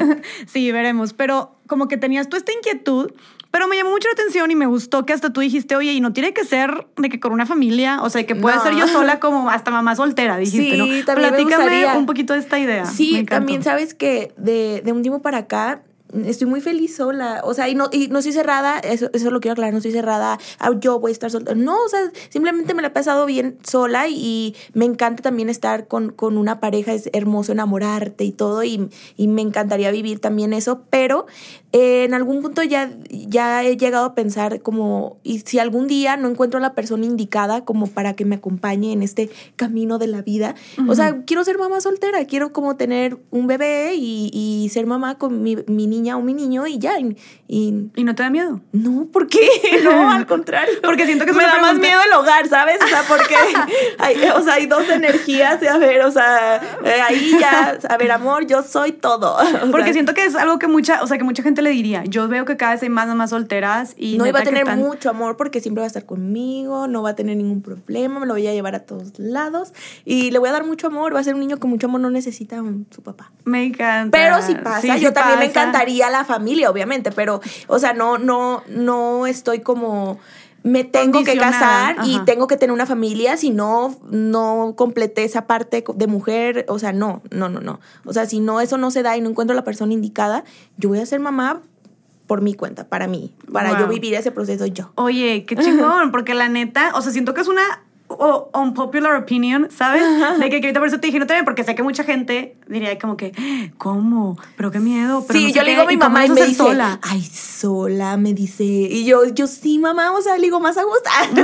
sí, veremos. Pero como que tenías tú esta inquietud, pero me llamó mucho la atención y me gustó que hasta tú dijiste, oye, y no tiene que ser de que con una familia, o sea, que puede no. ser yo sola como hasta mamá soltera, dijiste,
sí,
¿no?
También
Platícame un poquito de esta idea.
Sí, también sabes que de, de un tiempo para acá estoy muy feliz sola. O sea, y no, y no estoy cerrada, eso, eso lo quiero aclarar, no estoy cerrada, yo voy a estar sola. No, o sea, simplemente me la he pasado bien sola y me encanta también estar con, con una pareja, es hermoso enamorarte y todo, y, y me encantaría vivir también eso, pero eh, en algún punto ya, ya he llegado a pensar como, y si algún día no encuentro a la persona indicada como para que me acompañe en este camino de la vida, uh -huh. o sea, quiero ser mamá soltera, quiero como tener un bebé y, y ser mamá con mi, mi niña o mi niño y ya. Y, y,
¿Y no te da miedo?
No, ¿por qué? No, al contrario.
porque siento que
me da más miedo el hogar, ¿sabes? O sea, porque hay, o sea, hay dos energías, a ver, o sea, eh, ahí ya, a ver, amor, yo soy todo.
O porque sea, siento que es algo que mucha, o sea, que mucha gente le diría. Yo veo que cada vez hay más más solteras y
no iba a tener están... mucho amor porque siempre va a estar conmigo, no va a tener ningún problema, me lo voy a llevar a todos lados y le voy a dar mucho amor, va a ser un niño con mucho amor, no necesita un, su papá.
Me encanta.
Pero si pasa, sí, yo sí también pasa. me encantaría la familia, obviamente, pero o sea, no no no estoy como me tengo que casar Ajá. y tengo que tener una familia, si no, no completé esa parte de mujer, o sea, no, no, no, no. O sea, si no, eso no se da y no encuentro la persona indicada, yo voy a ser mamá por mi cuenta, para mí, para wow. yo vivir ese proceso yo.
Oye, qué chingón, porque la neta, o sea, siento que es una o unpopular opinion, ¿sabes? De que, que ahorita por eso te dije no también, porque sé que mucha gente diría como que, ¿cómo? Pero qué miedo. Pero
sí,
no sé
yo le digo a mi
¿Y
mamá y me dice,
sola?
ay, sola, me dice. Y yo, yo sí, mamá, o sea, le digo, más a gusto.
y tú,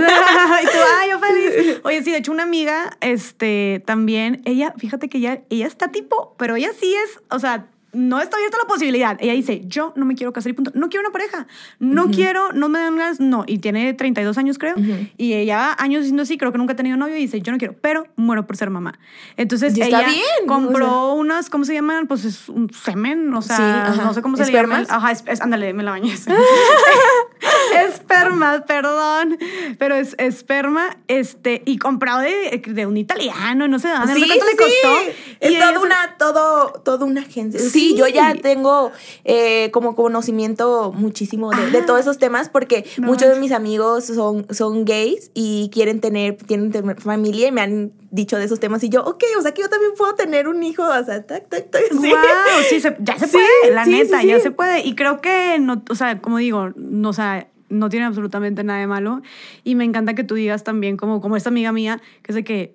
ay, yo feliz. Oye, sí, de hecho, una amiga, este, también, ella, fíjate que ella, ella está tipo, pero ella sí es, o sea, no está abierta la posibilidad. Ella dice, yo no me quiero casar y punto. No quiero una pareja. No uh -huh. quiero, no me dan ganas, no. Y tiene 32 años, creo. Uh -huh. Y ella años diciendo así, creo que nunca ha tenido novio y dice, yo no quiero, pero muero por ser mamá. Entonces, ella
bien.
compró o sea. unas, ¿cómo se llaman? Pues es un semen, o sea, sí, no sé cómo se
¿Espermas?
le llama. Ajá, es, es, ándale, me la bañé. esperma, perdón. Pero es esperma, este, y comprado de, de un italiano, no sé de dónde.
Sí,
no sé cuánto
sí.
le costó.
Es toda una, todo, toda una agencia. Sí, sí, yo ya tengo eh, como conocimiento muchísimo de, de, todos esos temas porque no. muchos de mis amigos son, son gays y quieren tener, quieren tener familia y me han dicho de esos temas y yo, ok, o sea que yo también puedo tener un hijo, o sea, tac, tac, tac.
Sí, wow, sí se, ya se puede, sí, la neta, ya se puede. Y creo que, no, o sea, como digo, no, o sea, no tiene absolutamente nada de malo. Y me encanta que tú digas también, como, como esta amiga mía, que sé que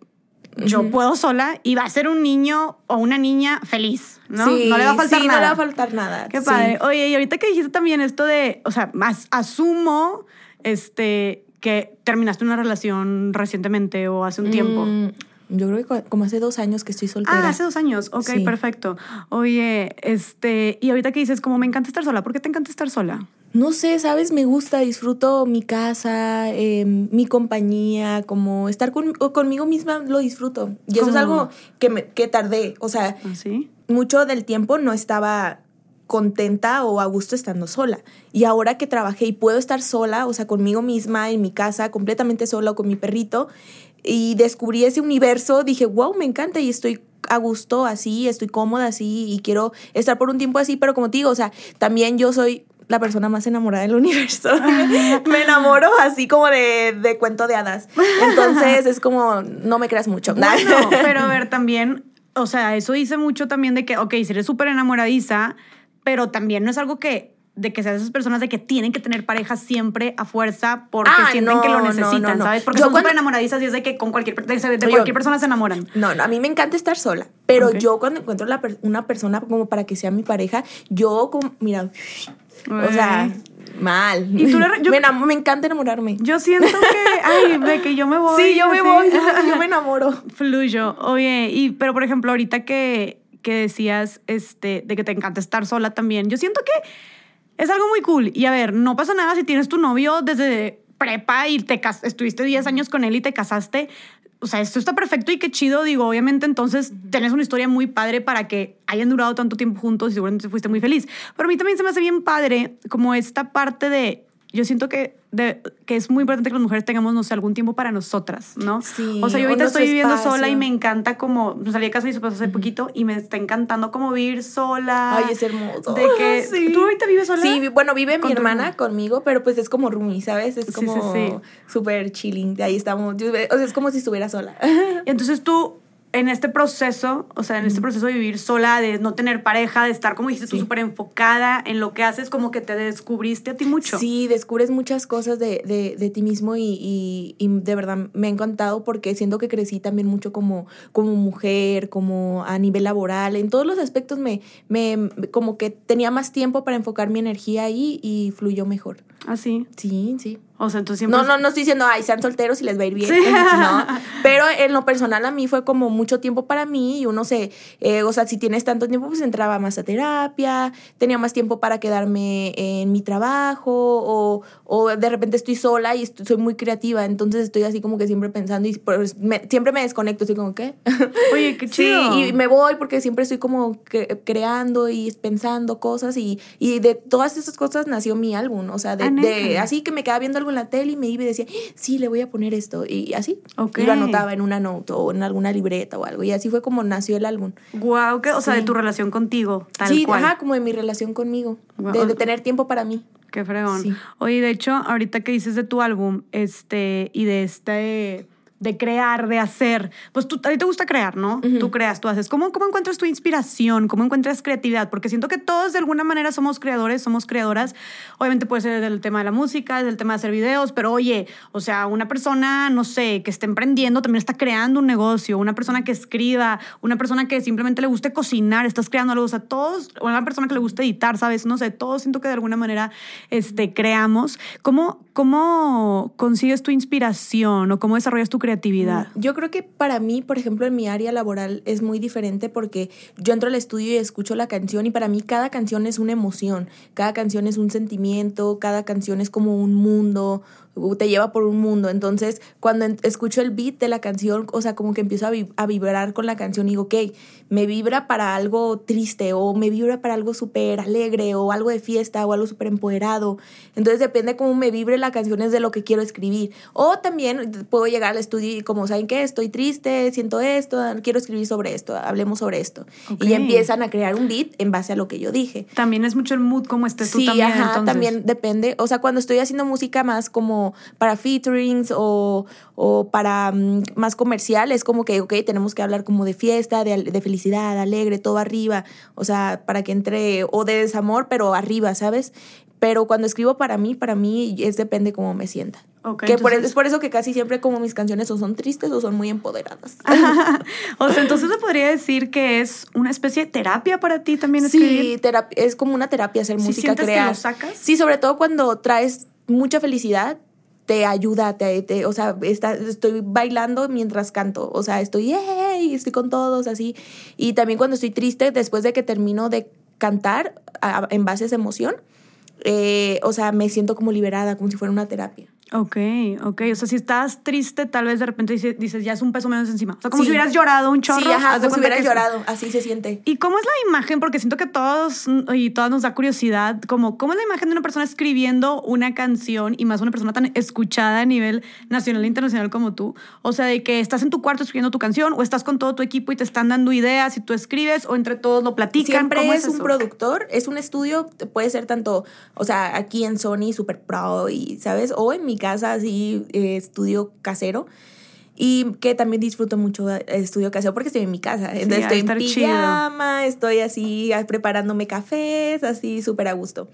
yo puedo sola y va a ser un niño o una niña feliz, ¿no?
Sí,
no le va a faltar
sí,
nada.
no le va a faltar nada.
Qué
sí.
padre. Oye, y ahorita que dijiste también esto de, o sea, más asumo este que terminaste una relación recientemente o hace un tiempo.
Mm, yo creo que co- como hace dos años que estoy soltera.
Ah, hace dos años. Ok,
Sí.
perfecto. Oye, este, y ahorita que dices, como me encanta estar sola, ¿por qué te encanta estar sola?
No sé, ¿sabes? Me gusta, disfruto mi casa, eh, mi compañía, como estar con- conmigo misma lo disfruto. Y eso es algo que, me, que tardé. O sea,
¿Así?
mucho del tiempo no estaba contenta o a gusto estando sola. Y ahora que trabajé y puedo estar sola, o sea, conmigo misma, en mi casa, completamente sola o con mi perrito, y descubrí ese universo, dije, wow, me encanta y estoy a gusto así, estoy cómoda así y quiero estar por un tiempo así, pero como te digo, o sea, también yo soy la persona más enamorada del universo. me enamoro así como de, de cuento de hadas. Entonces es como, no me creas mucho.
Bueno, pero a ver, también, o sea, eso dice mucho también de que, ok, si eres súper enamoradiza, pero también no es algo que de que sean esas personas de que tienen que tener pareja siempre a fuerza porque
Ah,
sienten
no,
que lo necesitan,
no, no.
¿sabes? Porque
Yo
son
cuando-
súper enamoradizas y es de que con cualquier, de, de
Yo-
cualquier persona se enamoran.
No, no, a mí me encanta estar sola, pero yo cuando encuentro la una persona como para que sea mi pareja, yo como, mira, o sea, mal.
Y tú le- yo-
me, encanta enamorarme.
Yo siento que, ay, de que yo me voy.
sí, yo me voy, yo, yo me enamoro.
Fluyo. Oye, y, pero por ejemplo, ahorita que, que decías este, de que te encanta estar sola también, yo siento que es algo muy cool. Y a ver, no pasa nada si tienes tu novio desde prepa y te estuviste 10 años con él y te casaste. O sea, esto está perfecto y qué chido. Digo, obviamente entonces tenés una historia muy padre para que hayan durado tanto tiempo juntos y seguramente fuiste muy feliz. Pero a mí también se me hace bien padre como esta parte de... Yo siento que, de, que es muy importante que las mujeres tengamos, no sé, algún tiempo para nosotras, ¿no?
Sí,
o sea, yo ahorita estoy viviendo
espacio.
sola y me encanta como... Salí de casa y se pasó hace poquito y me está encantando como vivir sola.
Ay, es hermoso.
De que...
Sí.
¿Tú ahorita vives sola?
Sí, bueno, vive mi hermana conmigo, pero pues es como roomie, ¿sabes? Es como
sí, sí.
súper chilling. De ahí estamos. O sea, es como si estuviera sola.
Y entonces tú, en este proceso, o sea, en este proceso de vivir sola, de no tener pareja, de estar, como dijiste tú, súper enfocada en lo que haces, como que te descubriste a ti mucho.
Sí, descubres muchas cosas de, de, de ti mismo y, y- y de verdad me ha encantado porque siento que crecí también mucho como, como mujer, como a nivel laboral, en todos los aspectos me, me como que tenía más tiempo para enfocar mi energía ahí y fluyó mejor.
Así.
Sí, sí.
O sea, entonces siempre...
No, no, no estoy diciendo, ay, sean solteros y les va a ir bien.
Sí.
No. Pero en lo personal a mí fue como mucho tiempo para mí y uno se, eh, o sea, si tienes tanto tiempo, pues entraba más a terapia, tenía más tiempo para quedarme en mi trabajo o, o de repente estoy sola y estoy- soy muy creativa, entonces estoy así como que siempre pensando y pues, me- siempre me desconecto, estoy como, ¿qué?
Oye, qué chido.
Sí, y me voy porque siempre estoy como cre- creando y pensando cosas y, y de todas esas cosas nació mi álbum, o sea, de,
Ah,
de- así que me quedaba viendo algo en la tele y me iba y decía, sí, le voy a poner esto y así. Y lo anotaba en una note o en alguna libreta o algo y así fue como nació el álbum.
Guau, que, o sea, de tu relación contigo, tal
sí,
cual.
ajá, como de mi relación conmigo, de tener tiempo para mí.
Qué fregón.
Sí.
Oye, de hecho, ahorita que dices de tu álbum, este, y de este, de crear, de hacer, pues tú, a ti te gusta crear, ¿no? Tú creas, tú haces. ¿Cómo, ¿Cómo encuentras tu inspiración? ¿Cómo encuentras creatividad? Porque siento que todos de alguna manera somos creadores, somos creadoras. Obviamente puede ser del tema de la música, del tema de hacer videos, pero oye, o sea, una persona, no sé, que esté emprendiendo, también está creando un negocio, una persona que escriba, una persona que simplemente le guste cocinar, estás creando algo, o sea, todos, o una persona que le guste editar, ¿sabes? No sé, todos siento que de alguna manera este, creamos. ¿Cómo, ¿Cómo consigues tu inspiración o cómo desarrollas tu creatividad?
Yo creo que para mí, por ejemplo, en mi área laboral es muy diferente porque yo entro al estudio y escucho la canción y para mí cada canción es una emoción, cada canción es un sentimiento, cada canción es como un mundo, te lleva por un mundo. Entonces, cuando escucho el beat de la canción, o sea, como que empiezo a, vi- a vibrar con la canción y digo, ok, me vibra para algo triste o me vibra para algo súper alegre o algo de fiesta o algo súper empoderado. Entonces, depende cómo me vibre la canción es de lo que quiero escribir. O también puedo llegar al estudio y como, ¿saben qué? Estoy triste, siento esto, quiero escribir sobre esto, hablemos sobre esto.
Ok.
Y empiezan a crear un beat en base a lo que yo dije.
También es mucho el mood como estés tú
Sí,
también.
ajá,
entonces.
también depende. O sea, cuando estoy haciendo música más como para featurings o, o para mm, más comercial, es como que, ok, tenemos que hablar como de fiesta, de, de felicidad, alegre, todo arriba. O sea, para que entre, o de desamor, pero arriba, ¿sabes? Pero cuando escribo para mí, para mí es depende cómo me sienta. Okay, que por, es por eso que casi siempre como mis canciones o son tristes o son muy empoderadas.
o sea, entonces se podría decir que es una especie de terapia para ti también escribir.
Sí, es como una terapia hacer música, crear.
Que lo sacas?
Sí, sobre todo cuando traes mucha felicidad, te ayuda, te, o sea, está, estoy bailando mientras canto, o sea, estoy, estoy con todos, así. Y también cuando estoy triste, después de que termino de cantar en base a esa emoción, eh, o sea, me siento como liberada, como si fuera una terapia.
Ok, ok. O sea, si estás triste, tal vez de repente dices, ya es un peso menos encima. O sea, como si hubieras llorado un chorro.
Sí, ajá, como si hubieras llorado. Así se siente.
¿Y cómo es la imagen? Porque siento que todos y todas nos da curiosidad. Como, ¿Cómo es la imagen de una persona escribiendo una canción y más una persona tan escuchada a nivel nacional e internacional como tú? O sea, de que estás en tu cuarto escribiendo tu canción o estás con todo tu equipo y te están dando ideas y tú escribes o entre todos lo platican.
Siempre es, un productor, es un estudio, puede ser tanto, o sea, aquí en Sony, Super Pro y, ¿sabes? O en mi casa, así, eh, estudio casero. Y que también disfruto mucho estudio casero porque estoy en mi casa. Entonces estoy en pijama, estoy así preparándome cafés, así súper a gusto.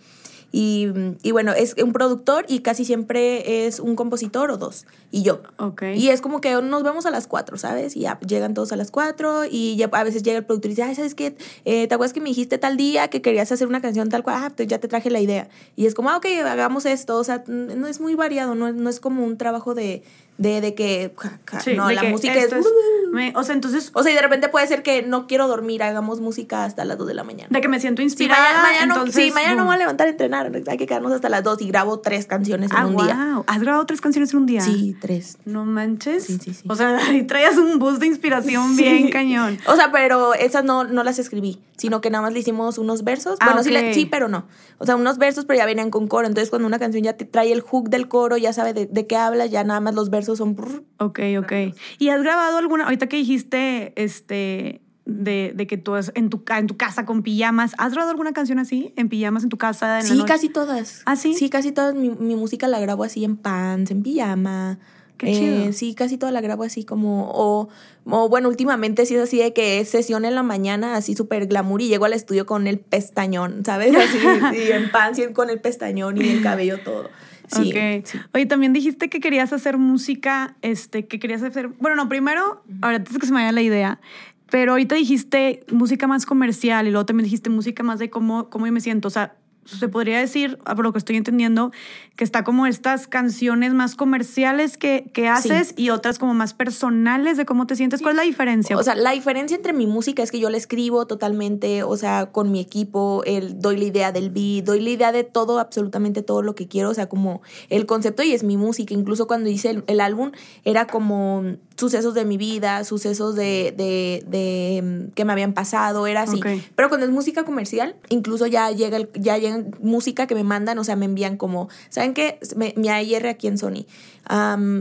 Y, y, bueno, es un productor y casi siempre es un compositor o dos. Y yo.
Okay.
Y es como que nos vemos a las cuatro, ¿sabes? Y ya llegan todos a las cuatro y ya a veces llega el productor y dice, ay, ¿sabes qué? Eh, ¿Te acuerdas que me dijiste tal día que querías hacer una canción tal cual? Ah, pues ya te traje la idea. Y es como, ah, ok, hagamos esto. O sea, no es muy variado, no, no es como un trabajo de de, de que no, la música es,
o sea, entonces
o sea, y de repente puede ser que no quiero dormir, hagamos música hasta las 2 de la mañana.
De que me siento inspirada.
Sí, mañana, entonces, sí, mañana no voy a levantar a entrenar, hay que quedarnos hasta las 2 y grabo tres canciones en ah, un wow. día.
¿Has grabado tres canciones en un día?
Sí, tres.
No manches.
Sí, sí, sí.
O sea, ahí traías un boost de inspiración bien cañón.
O sea, pero esas no, no las escribí, sino que nada más le hicimos unos versos. Ah, bueno, sí, sí, pero no. O sea, unos versos, pero ya venían con coro. Entonces, cuando una canción ya te trae el hook del coro, ya sabe de, de qué habla, ya nada más los versos son
Ok, ok. ¿Y has grabado alguna, ahorita que dijiste, este, de, de, que tú en tu, en tu casa con pijamas. ¿Has grabado alguna canción así? ¿En pijamas en tu casa?
sí, casi todas.
¿Ah, sí?
Sí, casi todas. Mi, mi, música la grabo así en pants, en pijama.
Qué chido.
Eh, sí, casi toda la grabo así como, o, o, bueno, últimamente sí es así de que es sesión en la mañana, así súper glamour y llego al estudio con el pestañón, ¿sabes? Así, sí, en pants y con el pestañón y el cabello todo. Sí,
Oye, también dijiste que querías hacer música, este, que querías hacer. Bueno, no, primero, ahora antes que se me vaya la idea, pero ahorita dijiste música más comercial y luego también dijiste música más de cómo, cómo yo me siento. O sea, se podría decir, por lo que estoy entendiendo, que está como estas canciones más comerciales que, que haces y otras como más personales de cómo te sientes. ¿Cuál es la diferencia?
O sea, la diferencia entre mi música es que yo la escribo totalmente, o sea, con mi equipo, el, doy la idea del beat, doy la idea de todo, absolutamente todo lo que quiero, o sea, como el concepto y es mi música. Incluso cuando hice el, álbum era como sucesos de mi vida, sucesos de, de, de mm, que me habían pasado, era así. Pero cuando es música comercial, incluso ya llega, ya llega música que me mandan, o sea, me envían como, ¿saben qué? Mi AIR aquí en Sony.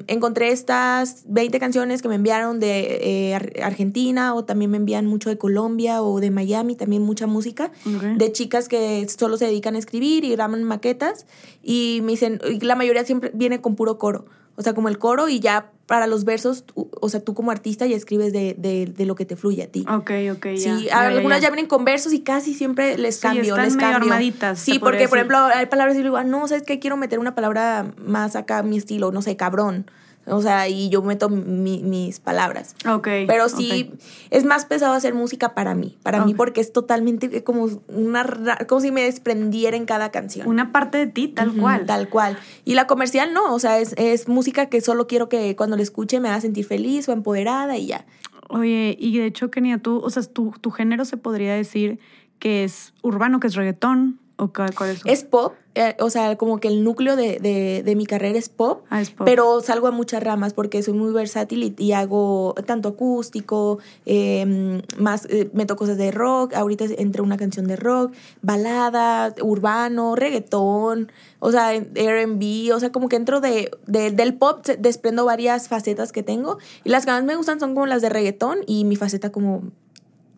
encontré estas 20 canciones que me enviaron de eh, Argentina o también me envían mucho de Colombia o de Miami, también mucha música de chicas que solo se dedican a escribir y graban maquetas y me dicen, la mayoría siempre viene con puro coro. O sea, como el coro y ya para los versos, o sea, tú como artista ya escribes de, de, lo que te fluye a ti.
Ok, ok,
Sí, algunas ya, vienen con versos y casi siempre les cambio, les cambio.
Armaditas,
sí, porque por ejemplo hay palabras y digo, ah, no, ¿sabes qué? Quiero meter una palabra más acá, mi estilo, no sé, cabrón. O sea, y yo meto mis palabras.
Ok.
Pero sí, es más pesado hacer música para mí. Para mí, porque es totalmente como una. como si me desprendiera en cada canción.
Una parte de ti, tal cual.
Tal cual. Y la comercial no. O sea, es, es música que solo quiero que cuando la escuche me haga sentir feliz o empoderada y ya.
Oye, y de hecho, Kenia, tú, o sea, tu, tu género se podría decir que es urbano, que es reggaetón, ¿O cuál, es,
es pop, eh, o sea, como que el núcleo de, de, de mi carrera es pop,
ah, es pop,
pero salgo a muchas ramas porque soy muy versátil y, hago tanto acústico, em, más eh, meto cosas de rock, ahorita entre una canción de rock, balada, urbano, reggaetón, o sea, R&B, o sea, como que entro de, de, del pop desprendo varias facetas que tengo y las que más me gustan son como las de reggaetón y mi faceta como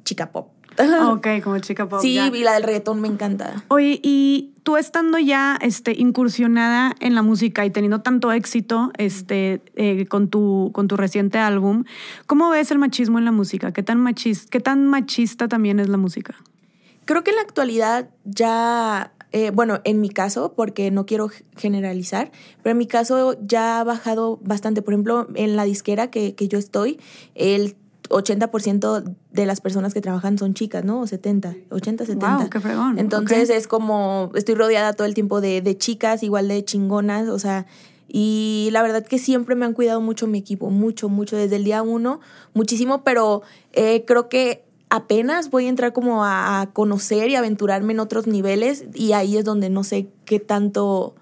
chica pop.
Ok, como chica pop.
Sí, y la del reggaetón me encanta.
Oye, y tú estando ya este, incursionada en la música y teniendo tanto éxito este, eh, con, tu, con tu reciente álbum, ¿cómo ves el machismo en la música? ¿Qué tan, machis ¿Qué tan machista también es la música?
Creo que en la actualidad ya eh, bueno, en mi caso, porque no quiero generalizar, pero en mi caso ya ha bajado bastante. Por ejemplo, en la disquera que, que yo estoy, el 80% de las personas que trabajan son chicas, ¿no? 70, 80, 70.
Wow, qué fregón.
Entonces es como, estoy rodeada todo el tiempo de, de chicas, igual de chingonas, o sea, y la verdad que siempre me han cuidado mucho mi equipo, mucho, mucho, desde el día uno, muchísimo, pero eh, creo que apenas voy a entrar como a, a, conocer y aventurarme en otros niveles y ahí es donde no sé qué tanto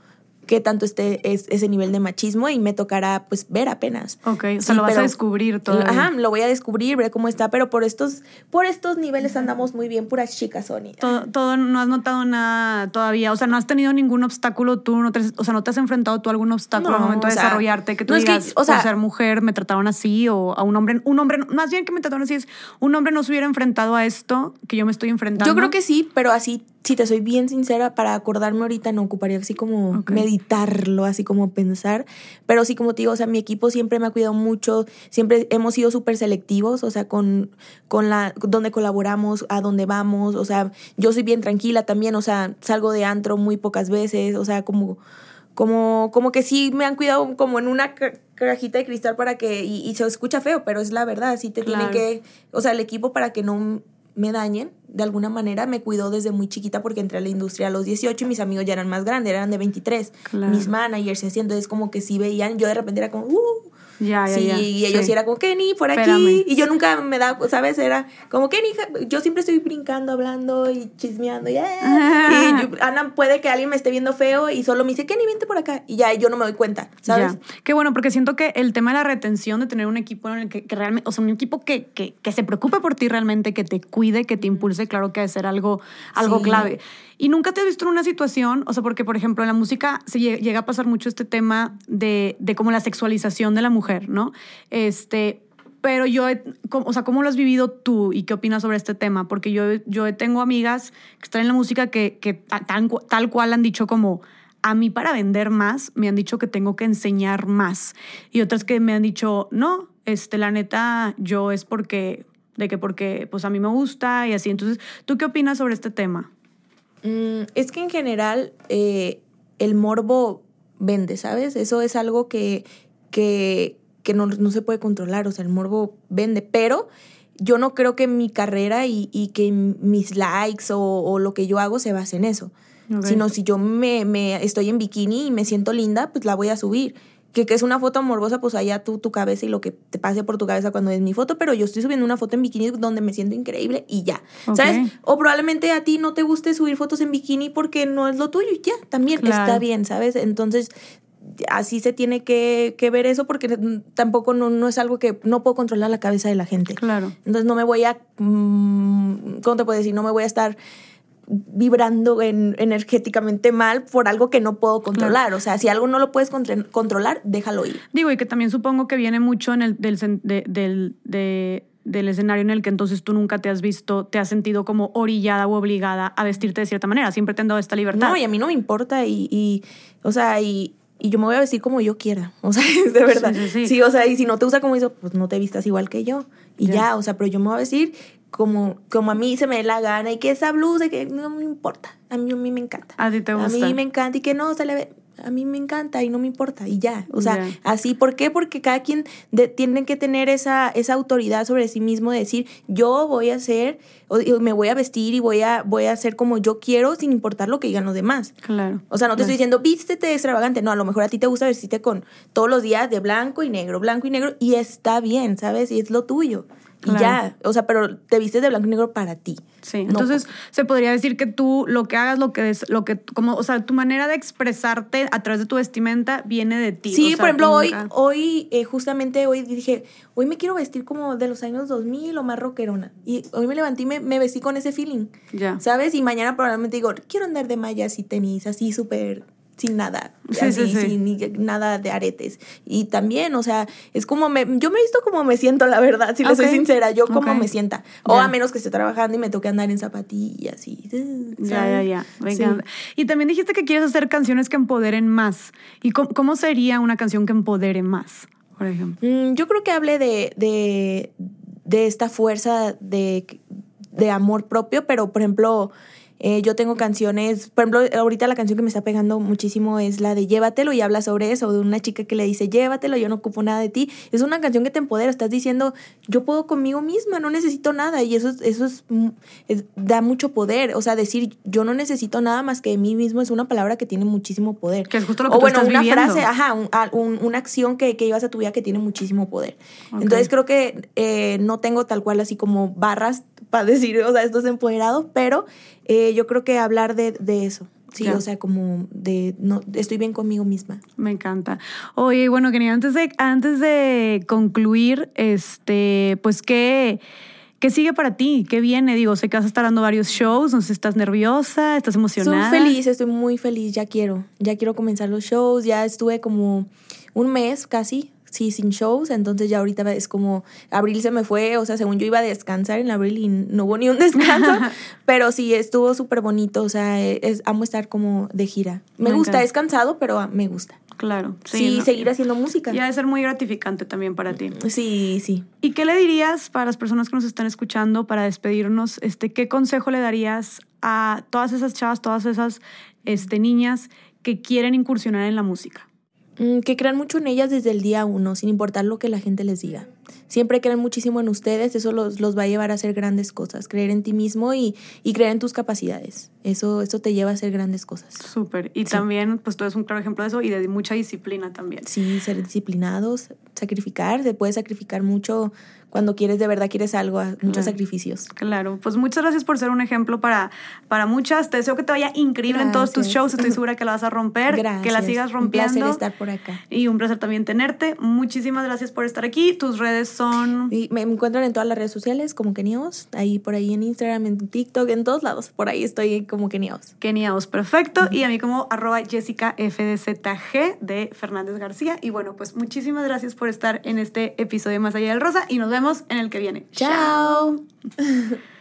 qué tanto esté es, ese nivel de machismo y me tocará pues ver apenas.
Ok, o sea, lo vas a descubrir todo.
Ajá, lo voy a descubrir, ver cómo está, pero por estos, por estos niveles andamos muy bien, puras chicas, Sony.
Todo, todo, no has notado nada todavía, o sea, no has tenido ningún obstáculo tú, no te, o sea, no te has enfrentado tú a algún obstáculo
No,
al momento
o
de desarrollarte, que tú
no es que-
digas,
o sea-
por ser mujer me trataron así, o a un hombre, un hombre, más bien que me trataron así es, un hombre no se hubiera enfrentado a esto que yo me estoy enfrentando.
Yo creo que sí, pero así, si te soy bien sincera, para acordarme ahorita no ocuparía así como meditarlo, así como pensar. Pero sí, como te digo, o sea, mi equipo siempre me ha cuidado mucho, siempre hemos sido súper selectivos, o sea, con, con la, donde colaboramos, a dónde vamos, o sea, yo soy bien tranquila también, o sea, salgo de antro muy pocas veces, o sea, como, como, como que sí me han cuidado como en una ca- cajita de cristal para que, y, y se escucha feo, pero es la verdad, sí te
Claro.
tienen que, o sea, el equipo para que no me dañen de alguna manera me cuidó desde muy chiquita porque entré a la industria a los 18 y mis amigos ya eran más grandes, eran de 23.
Claro.
Mis managers y así, entonces como que sí veían, yo de repente era como, uh,
Ya, ya,
sí,
ya.
y ellos sí. era como, Kenny, por aquí.
Espérame.
Y yo nunca me da, ¿sabes? Era como, Kenny, yo siempre estoy brincando, hablando y chismeando. Y, y yo- Ana, puede que alguien me esté viendo feo y solo me dice, Kenny, vente por acá. Y ya yo no me doy cuenta, ¿sabes?
Ya. Qué bueno, porque siento que el tema de la retención, de tener un equipo en el que, que realmente, o sea, un equipo que, que, que se preocupe por ti realmente, que te cuide, que te impulse, claro que debe ser algo, algo
Sí.
clave. Y nunca te has visto en una situación, o sea, porque, por ejemplo, en la música se lle- llega a pasar mucho este tema de, de como la sexualización de la mujer, ¿no? Este, pero yo, o sea, ¿cómo lo has vivido tú y qué opinas sobre este tema? Porque yo, yo tengo amigas que están en la música que, que tal cual han dicho como, a mí para vender más me han dicho que tengo que enseñar más. Y otras que me han dicho, no, este, la neta, yo es porque, de que porque, pues a mí me gusta y así. Entonces, ¿tú qué opinas sobre este tema?
Mm, es que en general eh, el morbo vende, ¿sabes? Eso es algo que, que, que no, no se puede controlar, o sea, el morbo vende, pero yo no creo que mi carrera y, y que mis likes o, o lo que yo hago se base en eso.
Ok.
Sino si yo me, me estoy en bikini y me siento linda, pues la voy a subir. Que, que es una foto morbosa, pues allá tú, tu cabeza y lo que te pase por tu cabeza cuando es mi foto, pero yo estoy subiendo una foto en bikini donde me siento increíble y ya.
Ok.
¿Sabes? O probablemente a ti no te guste subir fotos en bikini porque no es lo tuyo y ya, también
Claro.
está bien, ¿sabes? Entonces, así se tiene que, que ver eso porque tampoco no, no es algo que no puedo controlar la cabeza de la gente.
Claro.
Entonces no me voy a, mm, ¿cómo te puedo decir? No me voy a estar vibrando en- energéticamente mal por algo que no puedo controlar. O sea, si algo no lo puedes controlar, déjalo ir.
Digo, y que también supongo que viene mucho en el, del, de- del, de- del escenario en el que entonces tú nunca te has visto, te has sentido como orillada o obligada a vestirte de cierta manera. Siempre te han dado esta libertad.
No, y a mí no me importa y, y o sea, y, y yo me voy a vestir como yo quiera, o sea, de verdad.
Sí, sí, sí.
o sea, y si no te gusta como eso, pues no te vistas igual que yo y
Ya.
ya, o sea, pero yo me voy a vestir como, como a mí se me dé la gana y que esa blusa, que no me importa, a mí, a mí me encanta.
A ti te gusta.
A mí me encanta y que no se le ve. A mí me encanta y no me importa y ya. O sea, así, ¿por qué? Porque cada quien de- tiene que tener esa, esa autoridad sobre sí mismo de decir, yo voy a hacer, o, me voy a vestir y voy a, voy a hacer como yo quiero sin importar lo que digan los demás.
Claro.
O sea, no te estoy diciendo, vístete extravagante. No, a lo mejor a ti te gusta vestirte con todos los días de blanco y negro, blanco y negro, y está bien, ¿sabes? Y es lo tuyo. Y ya. O sea, pero te vistes de blanco y negro para ti.
Sí,
No
entonces se podría decir que tú lo que hagas, lo que es, lo que, como, o sea, tu manera de expresarte a través de tu vestimenta viene de ti.
Sí,
o sea,
por ejemplo, hoy,
nunca-
hoy eh, justamente hoy dije, hoy me quiero vestir como de los años 2000 o más rockerona. Y hoy me levanté y me, me vestí con ese feeling,
Ya.
¿sabes? Y mañana probablemente digo, quiero andar de mallas y tenis, así súper sin nada,
Sí,
así,
sí, sí.
sin nada de aretes. Y también, o sea, es como, me, yo me he visto como me siento, la verdad, si le soy sincera, yo como me sienta. O
Ya.
a menos que esté trabajando y me toque andar en zapatillas y...
Ya, ya, ya. Encanta. Y también dijiste que quieres hacer canciones que empoderen más. ¿Y cómo, cómo sería una canción que empodere más, por ejemplo?
Mm, yo creo que hable de, de, de esta fuerza de, de amor propio, pero por ejemplo, Eh, yo tengo canciones, por ejemplo, ahorita la canción que me está pegando muchísimo es la de Llévatelo y habla sobre eso, de una chica que le dice, llévatelo, yo no ocupo nada de ti. Es una canción que te empodera, estás diciendo, yo puedo conmigo misma, no necesito nada y eso, eso es, da mucho poder. O sea, decir, yo no necesito nada más que de mí mismo es una palabra que tiene muchísimo poder.
Que es justo lo que
o
tú
bueno,
estás
una
viviendo.
frase, ajá, un- un- una acción que, que llevas a tu vida que tiene muchísimo poder. Entonces creo que eh, no tengo tal cual así como barras para decir, o sea, esto es empoderado, pero eh, yo creo que hablar de, de eso. Sí, o sea, como de, no, estoy bien conmigo misma.
Me encanta. Oye, bueno, Kenia, antes de, antes de concluir, este, pues, ¿qué, ¿qué sigue para ti? ¿Qué viene? Digo, sé que vas a estar dando varios shows, no sé si estás nerviosa, estás emocionada.
Estoy feliz, estoy muy feliz, ya quiero, ya quiero comenzar los shows, ya estuve como un mes casi, sí, sin shows, entonces ya ahorita es como, abril se me fue, o sea, según yo iba a descansar en abril y no hubo ni un descanso, pero sí, estuvo súper bonito, o sea, es, amo estar como de gira. Me, gusta, es cansado, pero me gusta.
Claro.
Sí,
no,
seguir haciendo música.
Ya debe ser muy gratificante también para ti.
Sí, sí.
¿Y qué le dirías para las personas que nos están escuchando para despedirnos? Este, ¿Qué consejo le darías a todas esas chavas, todas esas este, niñas que quieren incursionar en la música?
Mm, Que crean mucho en ellas desde el día uno, sin importar lo que la gente les diga. Siempre crean muchísimo en ustedes, eso los, los va a llevar a hacer grandes cosas. Creer en ti mismo y, y creer en tus capacidades. Eso, eso te lleva a hacer grandes cosas.
Súper. Y también, pues tú eres un claro ejemplo de eso y de mucha disciplina también.
Sí, ser disciplinados, sacrificar, se puede sacrificar mucho cuando quieres, de verdad quieres algo, muchos
Claro.
sacrificios.
Claro, pues muchas gracias por ser un ejemplo para, para muchas. Te deseo que te vaya increíble en todos tus
Gracias.
shows. Estoy segura que la vas a romper,
Gracias.
que la sigas
Un placer
rompiendo.
estar por acá.
Y un placer también tenerte. Muchísimas gracias por estar aquí. Tus redes son...
Y me encuentran en todas las redes sociales como Keniaos, ahí por ahí en Instagram, en TikTok, en todos lados. Por ahí estoy como Keniaos.
Keniaos, perfecto. Y a mí como arroba Jessica FDZG de Fernández García. Y bueno, pues muchísimas gracias por estar en este episodio de Más Allá del Rosa y nos vemos en el que viene.
Chao.